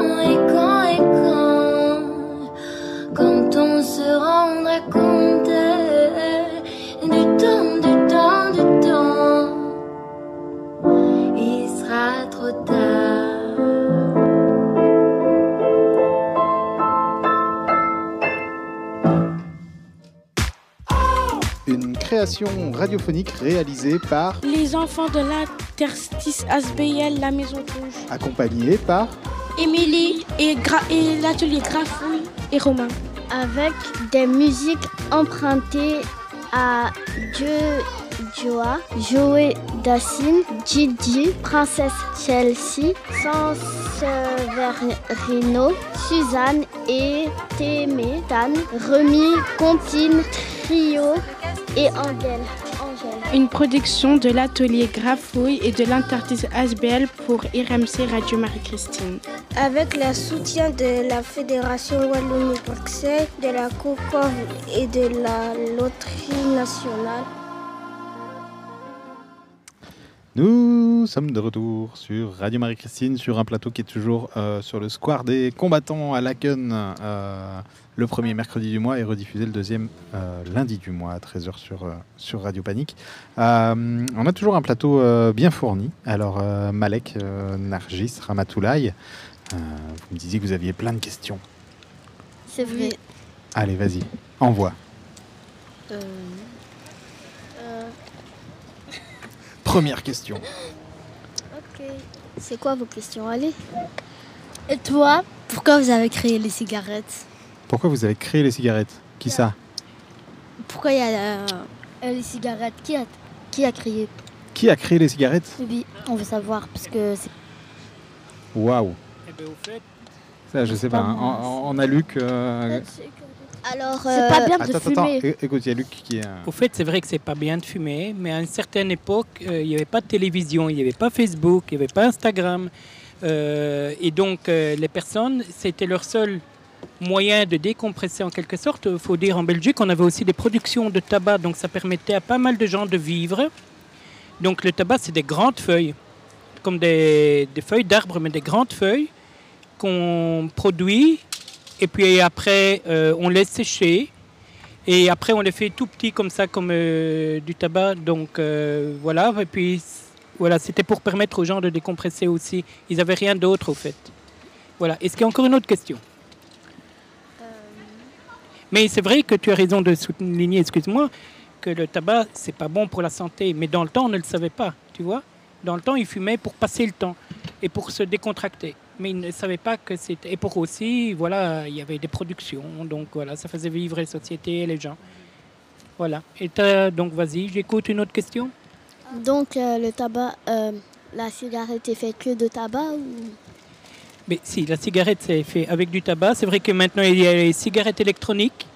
création radiophonique réalisée par, Les enfants de l'interstice ASBL La Maison Rouge. accompagnée par Émilie et, Gra- et l'atelier Grafouille et Romain. Avec des musiques empruntées à Dieu Joa, Joey Dacine, Gigi, Princesse Chelsea, Sanseverino, Suzanne et Témé, Dan, Remy, Comptine, Trio et Angèle. Angèle. Une production de l'atelier Grafouille et de l'interstice ASBL pour RMC Radio Marie-Christine. Avec le soutien de la Fédération Wallonie-Bruxelles, de la COCOV et de la Loterie nationale. Nous sommes de retour sur Radio Marie-Christine, sur un plateau qui est toujours euh, sur le square des combattants à Laken, euh, le premier mercredi du mois et rediffusé le deuxième euh, lundi du mois à 13h sur, euh, sur Radio Panique. Euh, on a toujours un plateau euh, bien fourni. Alors, euh, Malek, euh, Nargis, Ramatoulaye, euh, vous me disiez que vous aviez plein de questions. C'est vrai. Allez, vas-y, envoie. Euh, Première question. ok. C'est quoi vos questions? Allez. Et toi, pourquoi vous avez créé les cigarettes? Pourquoi vous avez créé les cigarettes? Qui ça? Pourquoi il y a euh, les cigarettes qui a, qui a créé? Qui a créé les cigarettes? Oui, on veut savoir parce que c'est Waouh Eh ben, au fait, Ça, je sais pas. hein. On, on a Luc. euh, Alors, c'est pas bien de attends, fumer. Attends, écoute, il y a Luc qui est. euh, Au fait, c'est vrai que c'est pas bien de fumer, mais à une certaine époque, euh, il n'y avait pas de télévision, il n'y avait pas Facebook, il n'y avait pas Instagram. Euh, et donc, euh, les personnes, c'était leur seul moyen de décompresser en quelque sorte. Il faut dire en Belgique, on avait aussi des productions de tabac, donc ça permettait à pas mal de gens de vivre. Donc, le tabac, c'est des grandes feuilles, comme des, des feuilles d'arbre, mais des grandes feuilles qu'on produit. Et puis après, euh, on laisse sécher. Et après, on les fait tout petits comme ça, comme euh, du tabac. Donc euh, voilà. Et puis voilà, c'était pour permettre aux gens de décompresser aussi. Ils n'avaient rien d'autre au fait. Voilà. Est-ce qu'il y a encore une autre question? Mais c'est vrai que tu as raison de souligner, excuse-moi, que le tabac, c'est pas bon pour la santé. Mais dans le temps, on ne le savait pas, tu vois. Dans le temps, ils fumaient pour passer le temps et pour se décontracter. Mais ils ne savaient pas que c'était... Et pour aussi, voilà, il y avait des productions. Donc voilà, ça faisait vivre les sociétés et les gens. Voilà. Et donc vas-y, j'écoute une autre question. donc euh, le tabac, euh, la cigarette est faite que de tabac ou Mais si, la cigarette, c'est fait avec du tabac. C'est vrai que maintenant, il y a les cigarettes électroniques.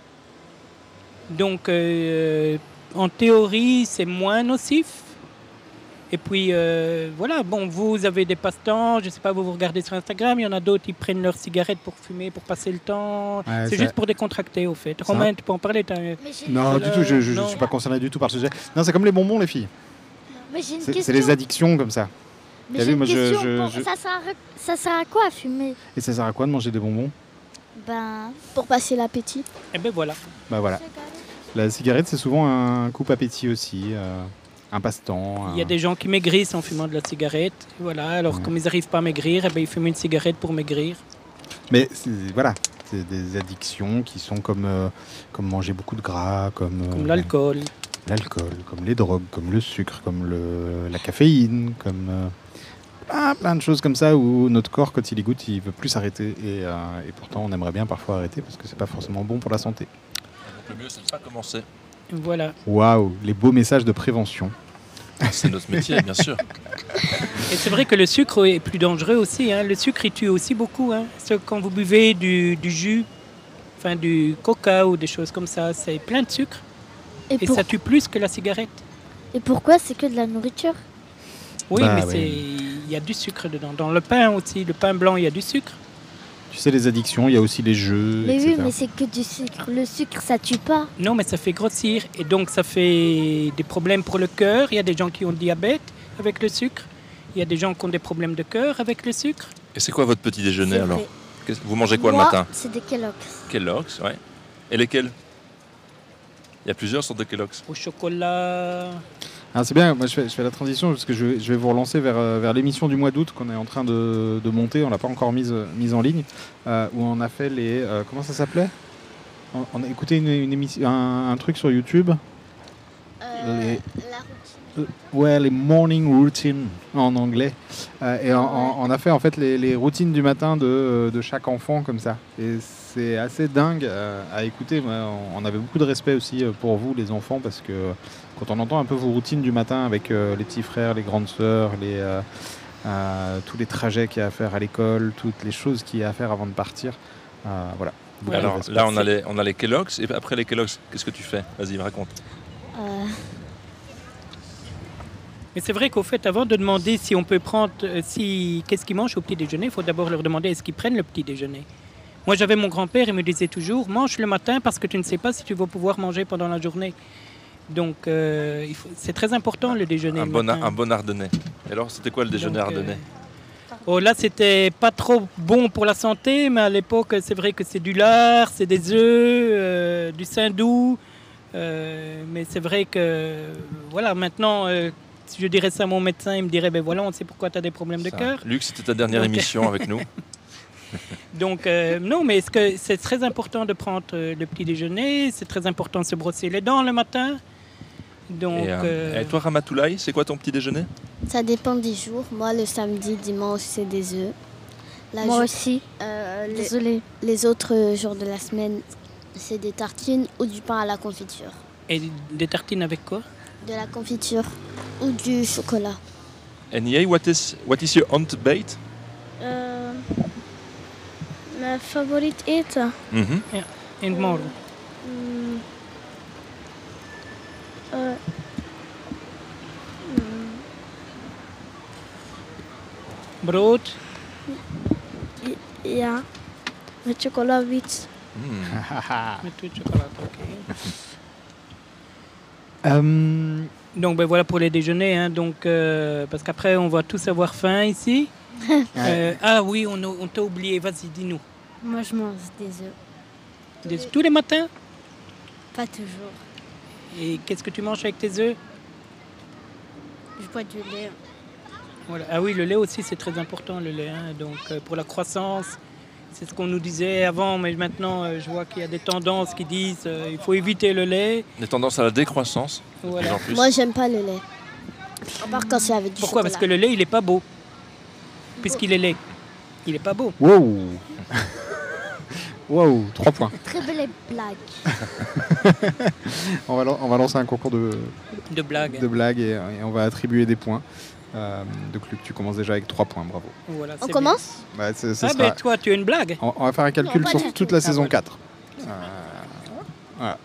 Donc, euh, en théorie, c'est moins nocif. Et puis, euh, voilà, bon, vous avez des passe-temps. Je ne sais pas, vous vous regardez sur Instagram. Il y en a d'autres qui prennent leur cigarette pour fumer, pour passer le temps. Ouais, c'est juste pour décontracter, au fait. Romain, tu peux en parler t'as- Non, du tout, je ne suis pas concerné du tout par le sujet. Non, c'est comme les bonbons, les filles. Mais j'ai une C'est question. c'est les addictions comme ça. Mais T'as j'ai vu, une moi, je- question. je- pour- je- Ça, sert à, ça sert à quoi à fumer? Et ça sert à quoi de manger des bonbons? Ben, pour passer l'appétit. Eh ben voilà. Bah voilà. La cigarette, c'est souvent un coupe appétit aussi, euh, un passe-temps. Il y a un- des gens qui maigrissent en fumant de la cigarette. Voilà, alors comme ils n'arrivent pas à maigrir, eh ben, ils fument une cigarette pour maigrir. Mais c'est- voilà, c'est des addictions qui sont comme, euh, comme manger beaucoup de gras, comme, euh, Comme l'alcool. l'alcool, comme les drogues, comme le sucre, comme le, la caféine, comme euh, plein, plein de choses comme ça où notre corps, quand il y goûte, il veut plus s'arrêter. Et, euh, et pourtant, on aimerait bien parfois arrêter parce que c'est pas forcément bon pour la santé. Donc le mieux, c'est de pas commencer. Voilà. Waouh, les beaux messages de prévention. C'est notre métier, bien sûr. [laughs] Et c'est vrai que le sucre est plus dangereux aussi. hein. Le sucre, il tue aussi beaucoup. hein. Quand vous buvez du, du jus, enfin du coca ou des choses comme ça, c'est plein de sucre. Et Et, pour- ça tue plus que la cigarette. Et pourquoi c'est que de la nourriture? Oui, Bah mais c'est il y a du sucre dedans. Dans le pain aussi, le pain blanc, il y a du sucre. Tu sais, les addictions, il y a aussi les jeux, Mais etc. oui, mais c'est que du sucre. Le sucre, ça tue pas. Non, mais ça fait grossir. Et donc, ça fait des problèmes pour le cœur. Il y a des gens qui ont le diabète avec le sucre. Il y a des gens qui ont des problèmes de cœur avec le sucre. Et c'est quoi votre petit déjeuner alors Vous mangez quoi le Moi, matin C'est des Kellogg's. Kellogg's, ouais. Et lesquels? Il y a plusieurs sortes de Kellogg's. Au chocolat. Ah, c'est bien, moi je fais, je fais la transition parce que je vais, je vais vous relancer vers, euh, vers l'émission du mois d'août qu'on est en train de, de monter, on l'a pas encore mise, mise en ligne, euh, où on a fait les... euh, comment ça s'appelait? On, on a écouté une, une émission, un, un truc sur YouTube. Les- Euh, Ouais, les morning routines en anglais. Euh, et on, a fait en fait les, les routines du matin de, de chaque enfant comme ça. Et c'est assez dingue euh, à écouter. On, avait beaucoup de respect aussi euh, pour vous, les enfants, parce que quand on entend un peu vos routines du matin avec euh, les petits frères, les grandes sœurs, les, euh, euh, tous les trajets qu'il y a à faire à l'école, toutes les choses qu'il y a à faire avant de partir, euh, voilà. Alors là, on a, les, on a les Kellogg's. Et après les Kellogg's, qu'est-ce que tu fais? Vas-y, raconte. Euh, Mais c'est vrai qu'au fait, avant de demander si on peut prendre, si qu'est-ce qu'ils mangent au petit déjeuner, il faut d'abord leur demander est-ce qu'ils prennent le petit déjeuner. Moi, j'avais mon grand-père, il me disait toujours mange le matin parce que tu ne sais pas si tu vas pouvoir manger pendant la journée. Donc, euh, c'est très important le déjeuner. Un le bon, un bon ardennais. Et alors, c'était quoi le déjeuner Donc, euh, ardennais Oh, là, c'était pas trop bon pour la santé, mais à l'époque, c'est vrai que c'est du lard, c'est des œufs, euh, du saindoux. euh, mais c'est vrai que, voilà, maintenant, euh, si je dirais ça à mon médecin, il me dirait, ben voilà, on sait pourquoi tu as des problèmes de cœur. Luc, c'était ta dernière Donc- émission avec nous. [laughs] Donc, euh, non, mais c'est très important de prendre euh, le petit déjeuner? C'est très important de se brosser les dents le matin? Donc, Et, euh, euh, et toi, Ramatoulaye, c'est quoi ton petit déjeuner? Ça dépend des jours. Moi, le samedi, dimanche, c'est des œufs. La Moi aussi. Euh, les, Désolée. les autres jours de la semaine, c'est des tartines ou du pain à la confiture. et des tartines avec quoi? De la confiture ou du chocolat. And Yay, what is, what is your ontbijt Uh, mijn favoriet eten? Mhm. Ja, in het morgen. Mm. Mm, [laughs] Brood ja, met chocola wit. Met toute chocolat, ok. Euh, [laughs] Donc ben voilà pour les déjeuners, hein, donc, euh, parce qu'après on va tous avoir faim ici. [laughs] Euh, ah oui, on, t'a oublié, vas-y, dis-nous. Moi, je mange des œufs. Des- Tous les matins? Pas toujours. Et qu'est-ce que tu manges avec tes œufs? Je bois du lait. Voilà. Ah oui, le lait aussi c'est très important, le lait. hein, donc euh, pour la croissance, c'est ce qu'on nous disait avant, mais maintenant euh, je vois qu'il y a des tendances qui disent euh, il faut éviter le lait. Des tendances à la décroissance. Voilà. plus en plus. Moi, j'aime pas le lait. À part quand c'est avec du Pourquoi? Parce que le lait il est pas beau, puisqu'il est lait. Il est pas beau. Wow Wow, 3 points. Très belle blague. [laughs] on, va, on va lancer un concours de, De blagues. de blagues et, et on va attribuer des points. Euh, donc Luc, tu commences déjà avec 3 points, bravo. Voilà, On c'est commence Bah, c'est- ce Ah sera- toi tu as une blague on, on va faire un calcul pas sur toute tout. la Ah, saison voilà. 4. Euh, voilà.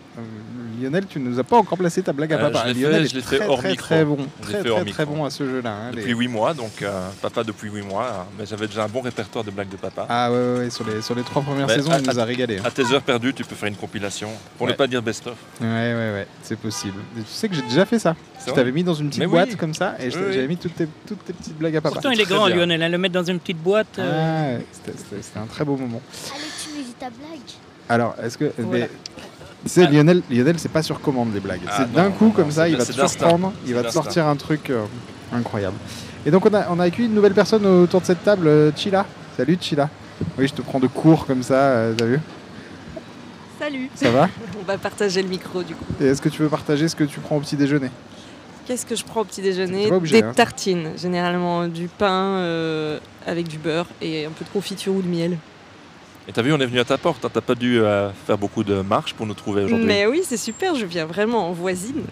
Lionel, tu nous as pas encore placé ta blague à Euh, papa. je Lionel fait, est je l'ai fait très, hors très, micro. très bon, très très bon à ce jeu-là. hein, Depuis les- 8 mois, donc euh, papa depuis 8 mois, euh, mais j'avais déjà un bon répertoire de blagues de papa. Ah ouais, ouais, ouais, sur les sur les trois premières Mais saisons, à- il nous a régalé. hein. À tes heures perdues, tu peux faire une compilation, pour Ouais. ne pas dire best-of. Ouais, ouais, ouais, c'est possible. Et tu sais que j'ai déjà fait ça. Je t'avais mis dans une petite Mais oui. boîte comme ça et Oui, j'avais mis toutes tes, toutes tes petites blagues à papa. Pourtant il est grand. Lionel, hein, le mettre dans une petite boîte. Ah, ouais, c'était- un très beau moment. Allez, tu me dis ta blague. Alors, est-ce que. Voilà. mais- tu sais, Lionel, Lionel c'est pas sur commande les blagues. Ah, c'est d'un coup, non, comme ça, il va te surprendre, il va te sortir un truc euh, incroyable. Et donc, on a, on a accueilli une nouvelle personne autour de cette table, euh, Chila. Salut, Chila. Oui, je te prends de cours comme ça, euh, t'as vu Salut Ça va [laughs] On va partager le micro du coup. Et est-ce que tu veux partager ce que tu prends au petit déjeuner? Qu'est-ce que je prends au petit déjeuner? Obligé, Des hein. tartines, généralement du pain euh, avec du beurre et un peu de confiture ou de miel. Et t'as vu, on est venu à ta porte, hein, t'as pas dû euh, faire beaucoup de marches pour nous trouver aujourd'hui. Mais oui, c'est super, je viens vraiment en voisine.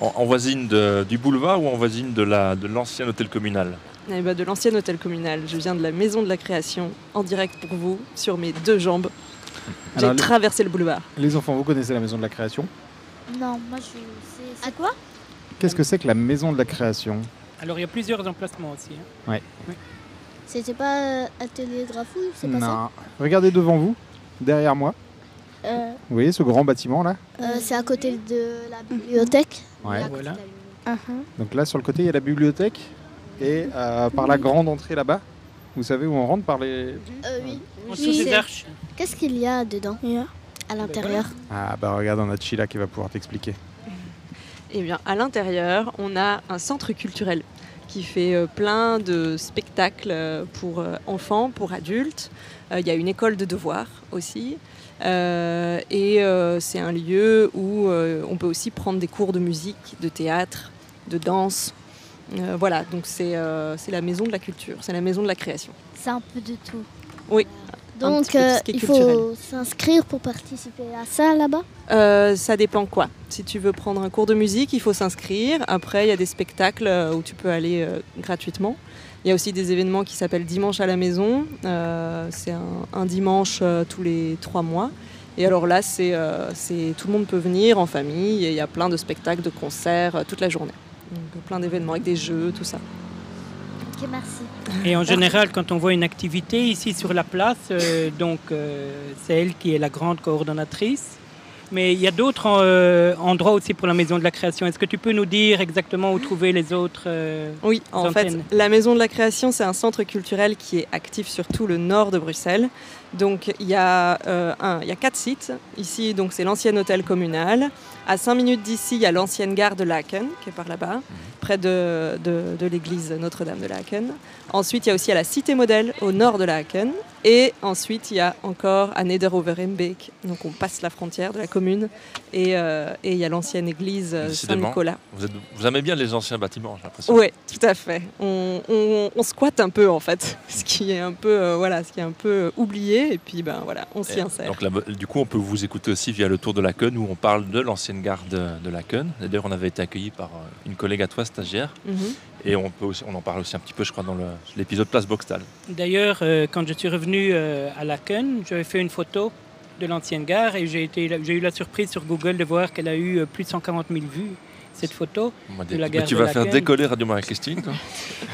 En, en voisine de- du boulevard ou en voisine de la- de l'ancien hôtel communal? Eh ben, de l'ancien hôtel communal. Je viens de la maison de la création, en direct pour vous, sur mes deux jambes. J'ai traversé le boulevard. Les enfants, vous connaissez la maison de la création? Non, moi, je sais. À quoi? Qu'est-ce que c'est que la maison de la création? Alors il y a plusieurs emplacements aussi. hein. Ouais. C'était pas euh, Atelier Grafouille C'est pas ça Non. Regardez devant vous, derrière moi. Euh, Vous voyez ce grand bâtiment là euh, C'est à côté de la bibliothèque. Ouais. Voilà. bibliothèque. Donc là sur le côté il y a la bibliothèque et euh, par la grande entrée là-bas, vous savez où on rentre par les. Euh, oui. En Oui. dessous des C'est- arches. Qu'est-ce qu'il y a dedans à l'intérieur Ah bah regarde, on a Chila qui va pouvoir t'expliquer. Eh bien, à l'intérieur, on a un centre culturel qui fait euh, plein de spectacles euh, pour euh, enfants, pour adultes. Il y a une école de devoirs aussi. Euh, et euh, c'est un lieu où euh, on peut aussi prendre des cours de musique, de théâtre, de danse. Voilà, donc c'est c'est la maison de la culture, c'est la maison de la création. C'est un peu de tout. Oui. Un Donc petit peu tout euh, ce qui est il culturel. faut s'inscrire pour participer à ça là-bas Euh, ça dépend quoi. Si tu veux prendre un cours de musique, il faut s'inscrire. Après, il y a des spectacles euh, où tu peux aller euh, gratuitement. Il y a aussi des événements qui s'appellent Dimanche à la maison. Euh, c'est un, un dimanche euh, tous les trois mois. Et alors là, c'est, euh, c'est- tout le monde peut venir en famille et il y a plein de spectacles, de concerts euh, toute la journée. Donc, plein d'événements avec des jeux, tout ça. Ok, merci. Et en général, quand on voit une activité ici sur la place, euh, donc euh, c'est elle qui est la grande coordonnatrice. Mais il y a d'autres euh, endroits aussi pour la Maison de la Création. Est-ce que tu peux nous dire exactement où trouver les autres Oui, en antennes? fait, la Maison de la Création, c'est un centre culturel qui est actif sur tout le nord de Bruxelles. Donc, il y, a, euh, un- il y a quatre sites. Ici, donc, c'est l'ancien hôtel communal. À 5 minutes d'ici, il y a l'ancienne gare de Laken, qui est par là-bas, près de, de- de l'église Notre-Dame de Laken. Ensuite, il y a aussi à la Cité Modèle, au nord de Laken. Et ensuite, il y a encore à Nederoverembeek. Donc, on passe la frontière de la commune. Et, euh, et il y a l'ancienne église Saint-Nicolas. Vous, aimez bien les anciens bâtiments, j'ai l'impression. Oui, tout à fait. On, on- on squatte un peu en fait, [laughs] ce qui est un peu, euh, voilà, ce qui est un peu oublié. Et puis ben voilà, on s'y insère. Donc là, du coup, on peut vous écouter aussi via le tour de Laken où on parle de l'ancienne gare de, de Laken. Et D'ailleurs, on avait été accueillis par euh, une collègue à toi, stagiaire. Mhm. Et on, peut aussi- on en parle aussi un petit peu, je crois, dans l'épisode Place Boxtal. D'ailleurs, euh, quand je suis revenu euh, à Laken, j'avais fait une photo de l'ancienne gare et j'ai eu la surprise sur Google de voir qu'elle a eu plus de 140 000 vues, cette photo de la Mais gare tu de vas faire décoller Radio Marie-Christine,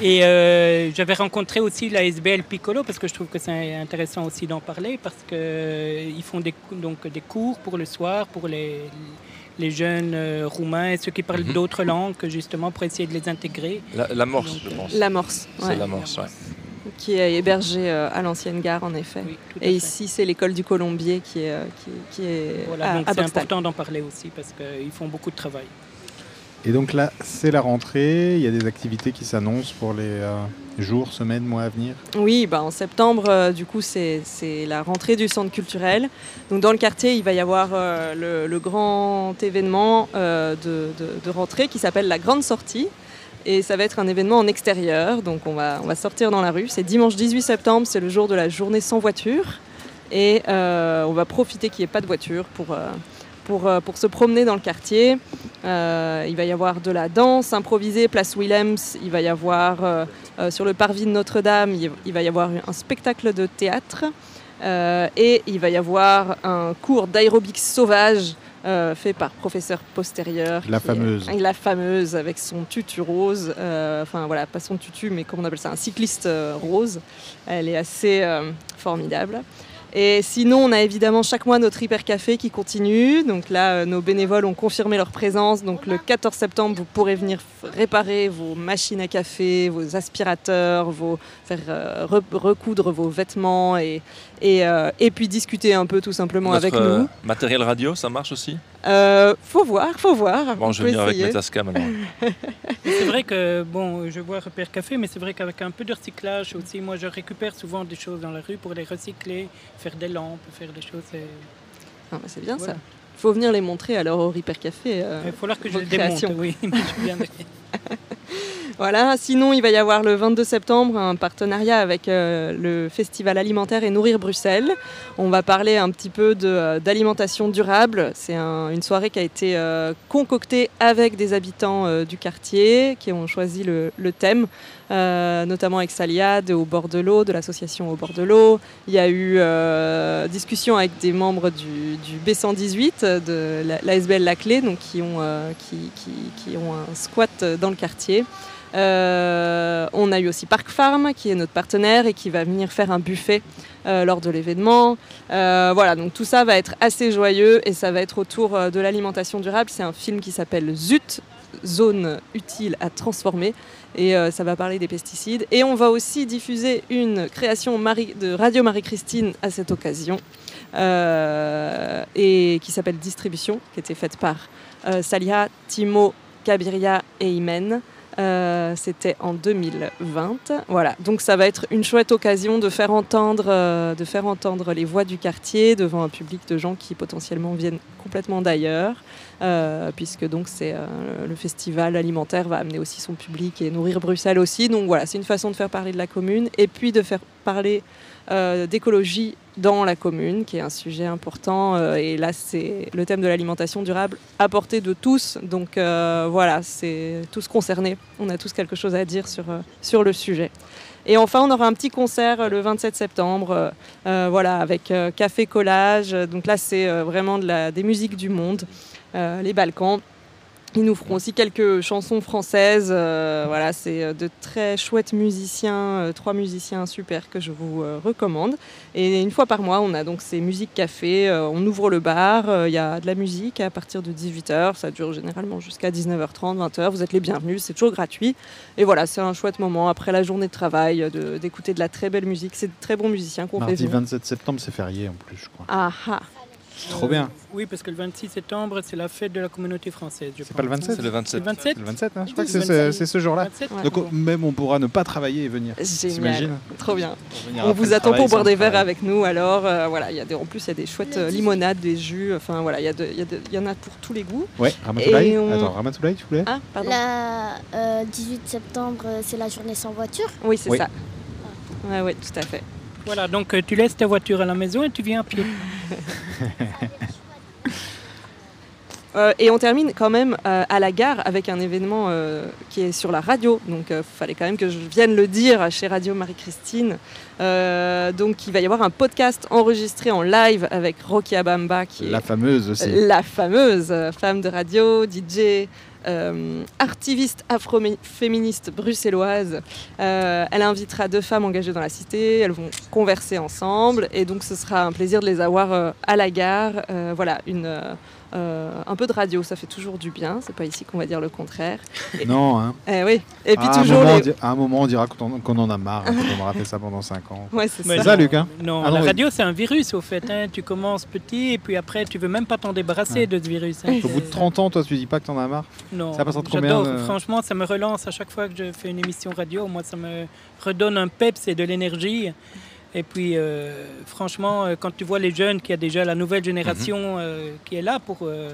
Et euh, j'avais rencontré aussi la SBL Piccolo parce que je trouve que c'est intéressant aussi d'en parler parce qu'ils font des, donc, des cours pour le soir pour les, les jeunes euh, roumains et ceux qui parlent Mhm. d'autres langues justement pour essayer de les intégrer. La- L'amorce, je pense. L'amorce, C'est ouais. l'amorce, ouais. Qui est hébergée euh, à l'ancienne gare en effet. tout à Et fait. ici, c'est l'école du Colombier qui est, euh, qui, qui est Voilà, à, donc à c'est important d'en parler aussi parce qu'ils font beaucoup de travail. Et donc là, c'est la rentrée. Il y a des activités qui s'annoncent pour les euh, jours, semaines, mois à venir. Oui, bah en septembre, euh, du coup, c'est la rentrée du centre culturel. Donc, dans le quartier, il va y avoir euh, le, grand événement de, de- rentrée qui s'appelle la Grande Sortie. Et ça va être un événement en extérieur. Donc, on va, on va sortir dans la rue. C'est dimanche 18 septembre, c'est le jour de la journée sans voiture. Et on va profiter qu'il n'y ait pas de voiture pour, pour, euh, pour se promener dans le quartier. Euh, il va y avoir de la danse improvisée, place Willems. Il va y avoir euh, euh, sur le parvis de Notre-Dame, il, va y avoir un spectacle de théâtre. Et il va y avoir un cours d'aérobic sauvage euh, fait par professeur postérieur. La est- fameuse. la fameuse avec son tutu rose. Euh, enfin voilà, pas son tutu, mais comment on appelle ça Un cycliste euh, rose. Elle est assez formidable. Et sinon, on a évidemment chaque mois notre hyper café qui continue. Donc là, euh, nos bénévoles ont confirmé leur présence. Donc le 14 septembre, vous pourrez venir réparer vos machines à café, vos aspirateurs, vos, faire euh, re- recoudre vos vêtements et, et, euh, et puis discuter un peu tout simplement Notre, avec euh, nous. matériel radio, ça marche aussi? Euh, faut voir, faut voir. Bon, On je vais venir avec essayer. mes Tascam alors. Mais c'est vrai que, bon, je vois Repère Café, mais c'est vrai qu'avec un peu de recyclage aussi, moi je récupère souvent des choses dans la rue pour les recycler, faire des lampes, faire des choses. et- Ah, bah, c'est bien Voilà. ça. Il faut venir les montrer alors au Repair Café. euh, Il va falloir que je les démonte, oui. [laughs] mais je. [laughs] Voilà, sinon il va y avoir le 22 septembre un partenariat avec euh, le Festival alimentaire et nourrir Bruxelles. On va parler un petit peu de, euh, d'alimentation durable. C'est un- une soirée qui a été euh, concoctée avec des habitants du quartier qui ont choisi le, thème, notamment avec Saliade au bord de l'eau, de l'association au bord de l'eau. Il y a eu discussion avec des membres du, du B118 de la- l'ASBL La Clé, donc qui ont un squat dans le quartier. Euh, on a eu aussi Park Farm qui est notre partenaire et qui va venir faire un buffet euh, lors de l'événement. Euh, voilà, donc tout ça va être assez joyeux et ça va être autour de l'alimentation durable. C'est un film qui s'appelle Zut, zone utile à transformer et ça va parler des pesticides. Et on va aussi diffuser une création de Radio Marie-Christine à cette occasion. et qui s'appelle Distribution, qui était faite par Salia, Timo, Kabiria et Imen. Euh, C'était en 2020. Voilà, donc ça va être une chouette occasion de faire entendre, euh, de faire entendre les voix du quartier devant un public de gens qui potentiellement viennent complètement d'ailleurs, euh, puisque donc c'est le festival alimentaire va amener aussi son public et nourrir Bruxelles aussi. Donc voilà, c'est une façon de faire parler de la commune et puis de faire parler d'écologie dans la commune, qui est un sujet important. euh, et là, c'est le thème de l'alimentation durable à portée de tous. Donc euh, voilà, c'est tous concernés. On a tous quelque chose à dire sur, euh, sur le sujet. Et enfin, on aura un petit concert euh, le 27 septembre, euh, euh, voilà, avec euh, café collage. Donc là, c'est euh, vraiment des musiques du monde, euh, les Balkans. Ils nous feront aussi quelques chansons françaises. euh, voilà, c'est euh, de très chouettes musiciens, euh, trois musiciens super que je vous euh, recommande. Et une fois par mois, on a donc ces musiques café. on ouvre le bar, il y a de la musique à partir de 18h. Ça dure généralement jusqu'à 19h30, 20h. Vous êtes les bienvenus, c'est toujours gratuit. Et voilà, c'est un chouette moment après la journée de travail de- d'écouter de, la très belle musique. C'est de très bons musiciens qu'on fait Mardi venir. 27 septembre, c'est férié en plus, je crois. Ah ah. Trop bien. Oui, parce que le 26 septembre, c'est la fête de la communauté française. C'est pas le 27 C'est le 27. C'est le 27 C'est le 27, hein, je crois que c'est ce, 27. c'est ce jour-là. 27, Donc on- même on pourra ne pas travailler et venir. Génial, trop bien. On vous attend travail pour boire des verres avec nous. Alors euh, voilà, il y a des, en plus il y a des chouettes euh, limonades, des jus. Enfin voilà, il y, a de- il y, a de- il y en a pour tous les goûts. Ouais, Ramatoulaye. Et on- Attends, Ramatoulaye, tu voulais Ah, pardon. Le euh, 18 septembre, euh, c'est la journée sans voiture? Oui, c'est Oui. ça. Ouais, ouais, tout à fait. Voilà, donc euh, tu laisses ta voiture à la maison et tu viens à pied. [laughs] Euh, et on termine quand même euh, à la gare avec un événement euh, qui est sur la radio. Donc il fallait quand même que je vienne le dire chez Radio Marie-Christine. Euh, donc il va y avoir un podcast enregistré en live avec Rocky Abamba qui est La fameuse aussi. la fameuse femme de radio, DJ, euh, artiviste afro-féministe bruxelloise. Euh, elle invitera deux femmes engagées dans la cité, elles vont converser ensemble et donc ce sera un plaisir de les avoir euh, à la gare. Euh, voilà, une, euh, un peu de radio, ça fait toujours du bien, c'est pas ici qu'on va dire le contraire. Et- [laughs] Non, hein. Eh oui, et puis à, un toujours moment, les- à un moment, on dira qu'on en, a marre, hein, on aura fait ça pendant 5 ans. Ouais, c'est Mais ça, Luc. Hein Non, Ah la radio, c'est un virus, au fait. hein. Tu commences petit et puis après, tu veux même pas t'en débarrasser Ouais. de ce virus. hein. Au bout de 30 ans, toi, tu dis pas que t'en as marre Non, Ça passe entre combien de- Franchement, ça me relance à chaque fois que je fais une émission radio. Moi, ça me redonne un peps et de l'énergie. Et puis, euh, franchement, euh, quand tu vois les jeunes, qu'il y a déjà la nouvelle génération euh, qui est là pour euh,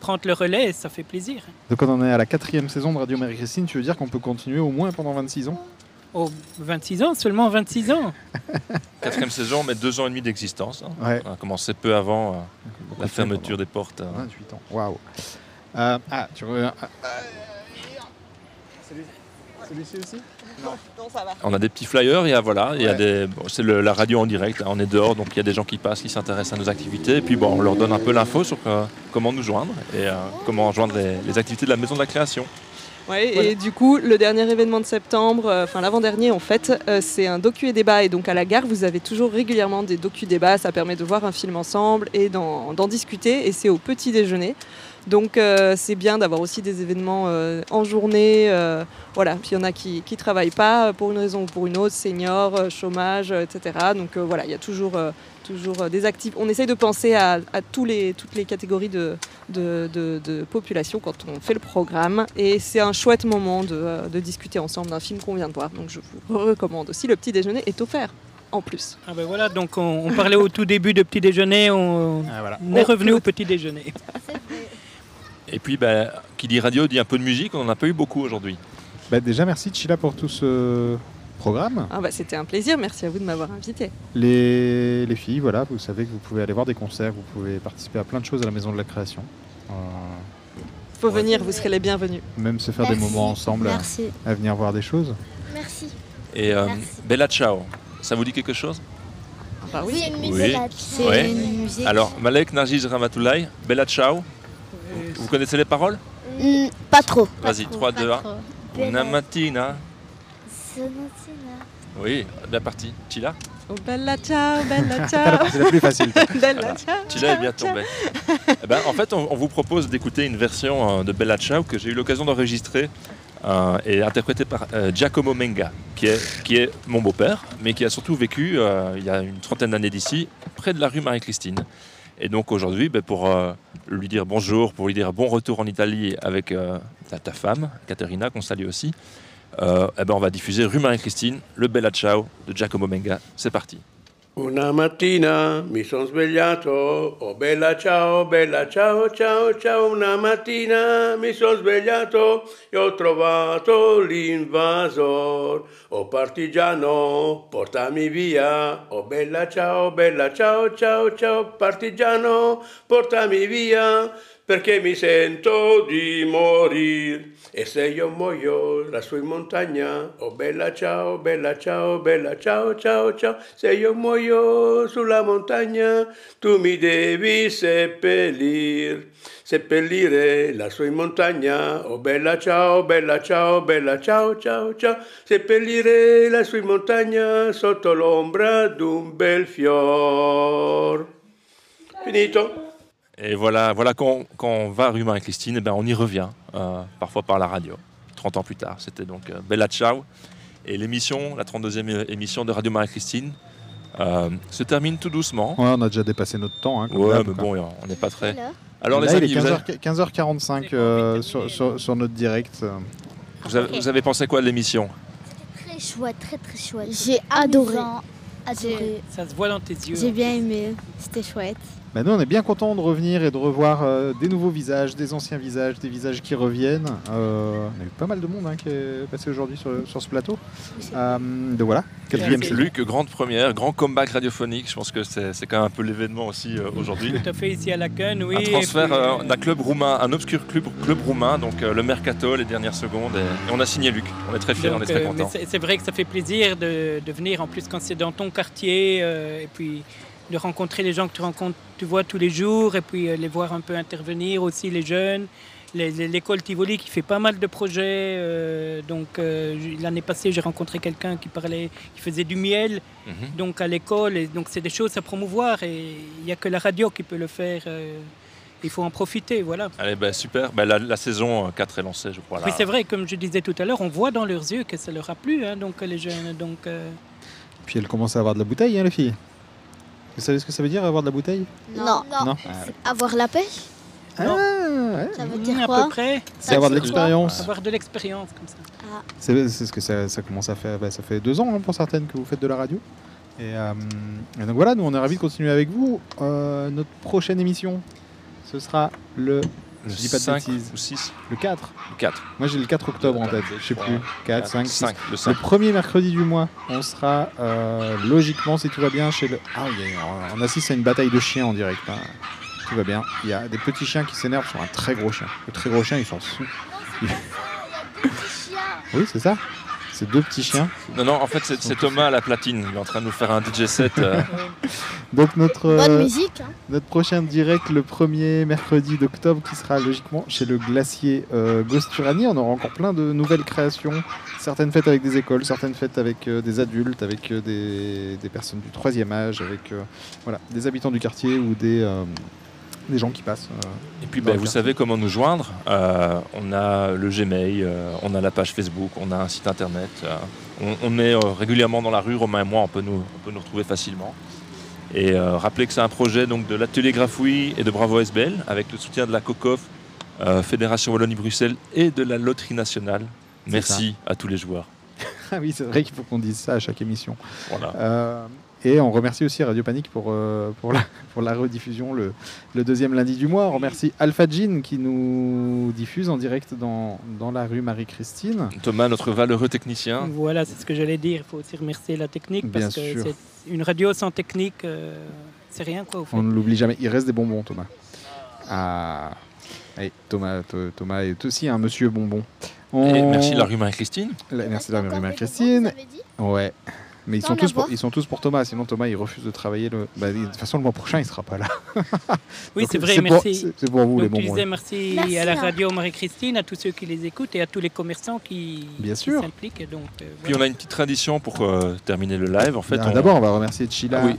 prendre le relais, ça fait plaisir. Donc quand on est à la quatrième saison de Radio Marie-Christine, tu veux dire qu'on peut continuer au moins pendant 26 ans? Oh, 26 ans, seulement 26 ans. [laughs] Quatrième saison, mais deux ans et demi d'existence. hein. Ouais. On a commencé peu avant euh, la fermeture des portes. euh. 28 ans. Waouh. Ah, tu reviens. ah, ah. Celui-ci aussi Non, ça va. On a des petits flyers, il y a, voilà, il y a des, bon, c'est le- la radio en direct, hein, on est dehors, donc il y a des gens qui passent, qui s'intéressent à nos activités, et puis bon, on leur donne un peu l'info sur euh, comment nous joindre et euh, comment joindre les, les activités de la maison de la création. Ouais, Voilà. Et du coup, le dernier événement de septembre, euh, enfin l'avant-dernier en fait, euh, c'est un docu et débat. Et donc à la gare, vous avez toujours régulièrement des docu débats. Ça permet de voir un film ensemble et d'en d'en discuter. Et c'est au petit déjeuner. Donc euh, c'est bien d'avoir aussi des événements euh, en journée. euh, voilà. Puis il y en a qui ne travaillent pas pour une raison ou pour une autre, seniors, chômage, etc. Donc euh, voilà, il y a toujours, euh, toujours des actifs. On essaye de penser à, à tous les, toutes les catégories de, de, de- de population quand on fait le programme. Et c'est un chouette moment de, de discuter ensemble d'un film qu'on vient de voir. Donc je vous recommande aussi. Le petit déjeuner est offert en plus. Ah ben voilà, donc on, on parlait au tout début de petit déjeuner, on, Ah, on est Oh, revenu au petit déjeuner. [laughs] Et puis, ben, qui dit radio dit un peu de musique, on n'en a pas eu beaucoup aujourd'hui. Bah, déjà, merci Chila pour tout ce programme. Ah bah, C'était un plaisir. Merci à vous de m'avoir invité. Les, les filles, voilà, vous savez que vous pouvez aller voir des concerts, vous pouvez participer à plein de choses à la Maison de la Création. Euh, faut venir, vous serez les bienvenus. même se faire des moments ensemble à- Merci. À, venir voir des choses. Merci. Et euh, Merci. Bella Ciao, ça vous dit quelque chose? Bah oui. C'est une musique. Oui. Une musique. Alors, Malek Narjiz Ramatoulaye, Bella Ciao, vous connaissez les paroles Hmm, pas trop. Vas-y, 3, 2, 1. Una mattina. Oui, bien parti. Chila Oh, bella ciao, bella [laughs] ciao. C'est la plus facile. [laughs] bella Voilà. ciao. Chila est bien tombé. Eh ben, en fait, on, on vous propose d'écouter une version euh, de Bella Ciao que j'ai eu l'occasion d'enregistrer euh, et interprété par euh, Giacomo Menga, qui est, qui est mon beau-père, mais qui a surtout vécu, euh, il y a une trentaine d'années d'ici, près de la rue Marie-Christine. Et donc aujourd'hui, ben, pour euh, lui dire bonjour, pour lui dire bon retour en Italie avec euh, ta, femme, Caterina, qu'on salue aussi, euh, eh ben, on va diffuser rue Marie-Christine, le Bella Ciao de Giacomo Menga. C'est parti. Una mattina mi sono svegliato, oh bella ciao, bella ciao, ciao, ciao. Una mattina mi sono svegliato e ho trovato l'invasor. Oh partigiano, portami via. Oh bella ciao, bella ciao, ciao, ciao. Partigiano, portami via perché mi sento di morire. E se io muoio lassù in montagna, oh bella ciao, bella ciao, bella ciao, ciao, ciao. Se io muoio sulla montagna, tu mi devi seppellir. Seppellire lassù in montagna, oh bella ciao, bella ciao, bella ciao, ciao, ciao. Seppellire lassù in montagna sotto l'ombra d'un bel fior. Finito. Et voilà, voilà quand, quand on va rue Marie-Christine, eh ben, on y revient, euh, parfois par la radio, 30 ans plus tard. C'était donc euh, Bella Ciao. Et l'émission, la 32e émission de Radio Marie-Christine, euh, se termine tout doucement. Ouais, on a déjà dépassé notre temps. Hein, Ouais, mais quoi. bon, on n'est pas très. Alors Là, les il amis, est vous 15h, avez, 15h45 euh, sur, sur- sur notre direct. vous avez- vous avez pensé quoi de l'émission? Très chouette, très très chouette. J'ai adoré. Adoré. Ça se voit dans tes yeux. J'ai bien aimé. C'était chouette. Bah, nous, on est bien content de revenir et de revoir euh, des nouveaux visages, des anciens visages, des visages qui reviennent. Euh, on a eu pas mal de monde hein, qui est passé aujourd'hui sur, sur ce plateau. Euh, donc voilà, quatrième saison. Luc, grande première, grand comeback radiophonique. Je pense que c'est c'est quand même un peu l'événement aussi euh, aujourd'hui. Tout à fait ici à la oui. un transfert puis, euh, d'un club roumain, un obscur club, club roumain, donc euh, le Mercato, les dernières secondes. Et, et on a signé Luc. On est très fiers, on est très contents. c'est- C'est vrai que ça fait plaisir de, de venir, en plus quand c'est dans ton quartier, euh, et puis de rencontrer les gens que tu rencontres, tu vois tous les jours, et puis euh, les voir un peu intervenir aussi, les jeunes. L'école Tivoli qui fait pas mal de projets. euh, donc euh, l'année passée, j'ai rencontré quelqu'un qui parlait, qui faisait du miel, Mhm. donc à l'école. Et donc c'est des choses à promouvoir, et il n'y a que la radio qui peut le faire. euh, il faut en profiter, voilà. Allez, bah, super. Bah, la, la saison euh, 4 est lancée, je crois. là. Oui, c'est vrai, comme je disais tout à l'heure, on voit dans leurs yeux que ça leur a plu, hein, donc les jeunes. Donc, euh, Puis elle commence à avoir de la bouteille, hein, les filles. Vous savez ce que ça veut dire avoir de la bouteille Non. Non. Avoir la pêche Ah, ouais. Ça veut dire à quoi peu près. C'est avoir de l'expérience. Avoir de l'expérience comme ça. C'est c'est ce que ça, ça commence à faire. bah, ça fait deux ans hein, pour certaines que vous faites de la radio. Et, euh, et donc voilà, nous on est ravis de continuer avec vous. Euh, notre prochaine émission, ce sera le. Le je dis pas de 5 bêtises. ou 6 Le 4. Le 4. Moi j'ai le 4 octobre en tête, je sais plus. 4, 5, 6. 5, le 5. premier mercredi du mois, on sera euh, logiquement, si tout va bien, chez le. Ah, on assiste à une bataille de chiens en direct. hein. Tout va bien. Il y a des petits chiens qui s'énervent sur un très gros chien. Le très gros chien, il s'en fout. Il- Oui, c'est ça. C'est deux petits chiens. Non, non, en fait, c'est c'est Thomas à la platine. Il est en train de nous faire un DJ set. euh, [laughs] Donc notre, Bonne euh, musique, hein. notre prochain direct le premier mercredi d'octobre qui sera logiquement chez le glacier euh, Gosturani. On aura encore plein de nouvelles créations, certaines faites avec des écoles, certaines faites avec euh, des adultes, avec euh, des, des personnes du troisième âge, avec euh, voilà, des habitants du quartier ou des, euh, des gens qui passent. euh, Et puis, ben, vous savez comment nous joindre. Euh, on a le Gmail, euh, on a la page Facebook, on a un site internet. euh, on, on est régulièrement dans la rue, Romain et moi, on peut nous, on peut nous retrouver facilement. Et rappelez que c'est un projet donc, de l'atelier Grafouille et de Bravo SBL, avec le soutien de la COCOF, Fédération Wallonie-Bruxelles et de la Loterie Nationale. Merci à tous les joueurs. [laughs] Ah oui, c'est vrai qu'il faut qu'on dise ça à chaque émission. Voilà. Et on remercie aussi Radio Panique pour, euh, pour, la, pour la rediffusion le, le deuxième lundi du mois. On remercie Alpha Jean qui nous diffuse en direct dans, dans la rue Marie-Christine. Thomas, notre valeureux technicien. Voilà, c'est ce que j'allais dire. Il faut aussi remercier la technique Bien parce que c'est une radio sans technique, euh, c'est rien quoi. Au fait. On ne l'oublie jamais. Il reste des bonbons, Thomas. Ah. Thomas, Tho- Thomas est aussi un monsieur bonbon. On- Et merci la rue Marie-Christine. Merci la rue Marie-Christine. Ouais. Mais ils sont, tous pour, avoir. ils sont tous pour Thomas, sinon Thomas il refuse de travailler. Le... bah, de toute façon, le mois prochain il sera pas là. [laughs] Oui, c'est vrai, merci. c'est- pour vous Donc, les tu bonbons. disais merci, Merci, à la hein. radio Marie-Christine, à tous ceux qui les écoutent et à tous les commerçants qui, Bien qui sûr. s'impliquent. Donc, euh, Puis on a une petite tradition pour euh, terminer le live. En fait, on- D'abord, on va remercier Chila, Ah oui.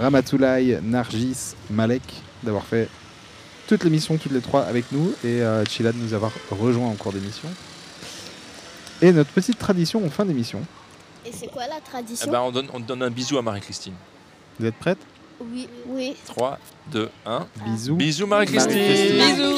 Ramatoulaye, Nargis, Malek d'avoir fait toute l'émission, toutes les trois avec nous, et euh, Chila de nous avoir rejoint en cours d'émission. Et notre petite tradition en fin d'émission. Et c'est quoi la Eh tradition ben, on, donne, on donne un bisou à Marie-Christine. Vous êtes prête? Oui. Oui. 3, 2, 1. Bisous. Bisous Marie-Christine. Marie-Christine. Bisous.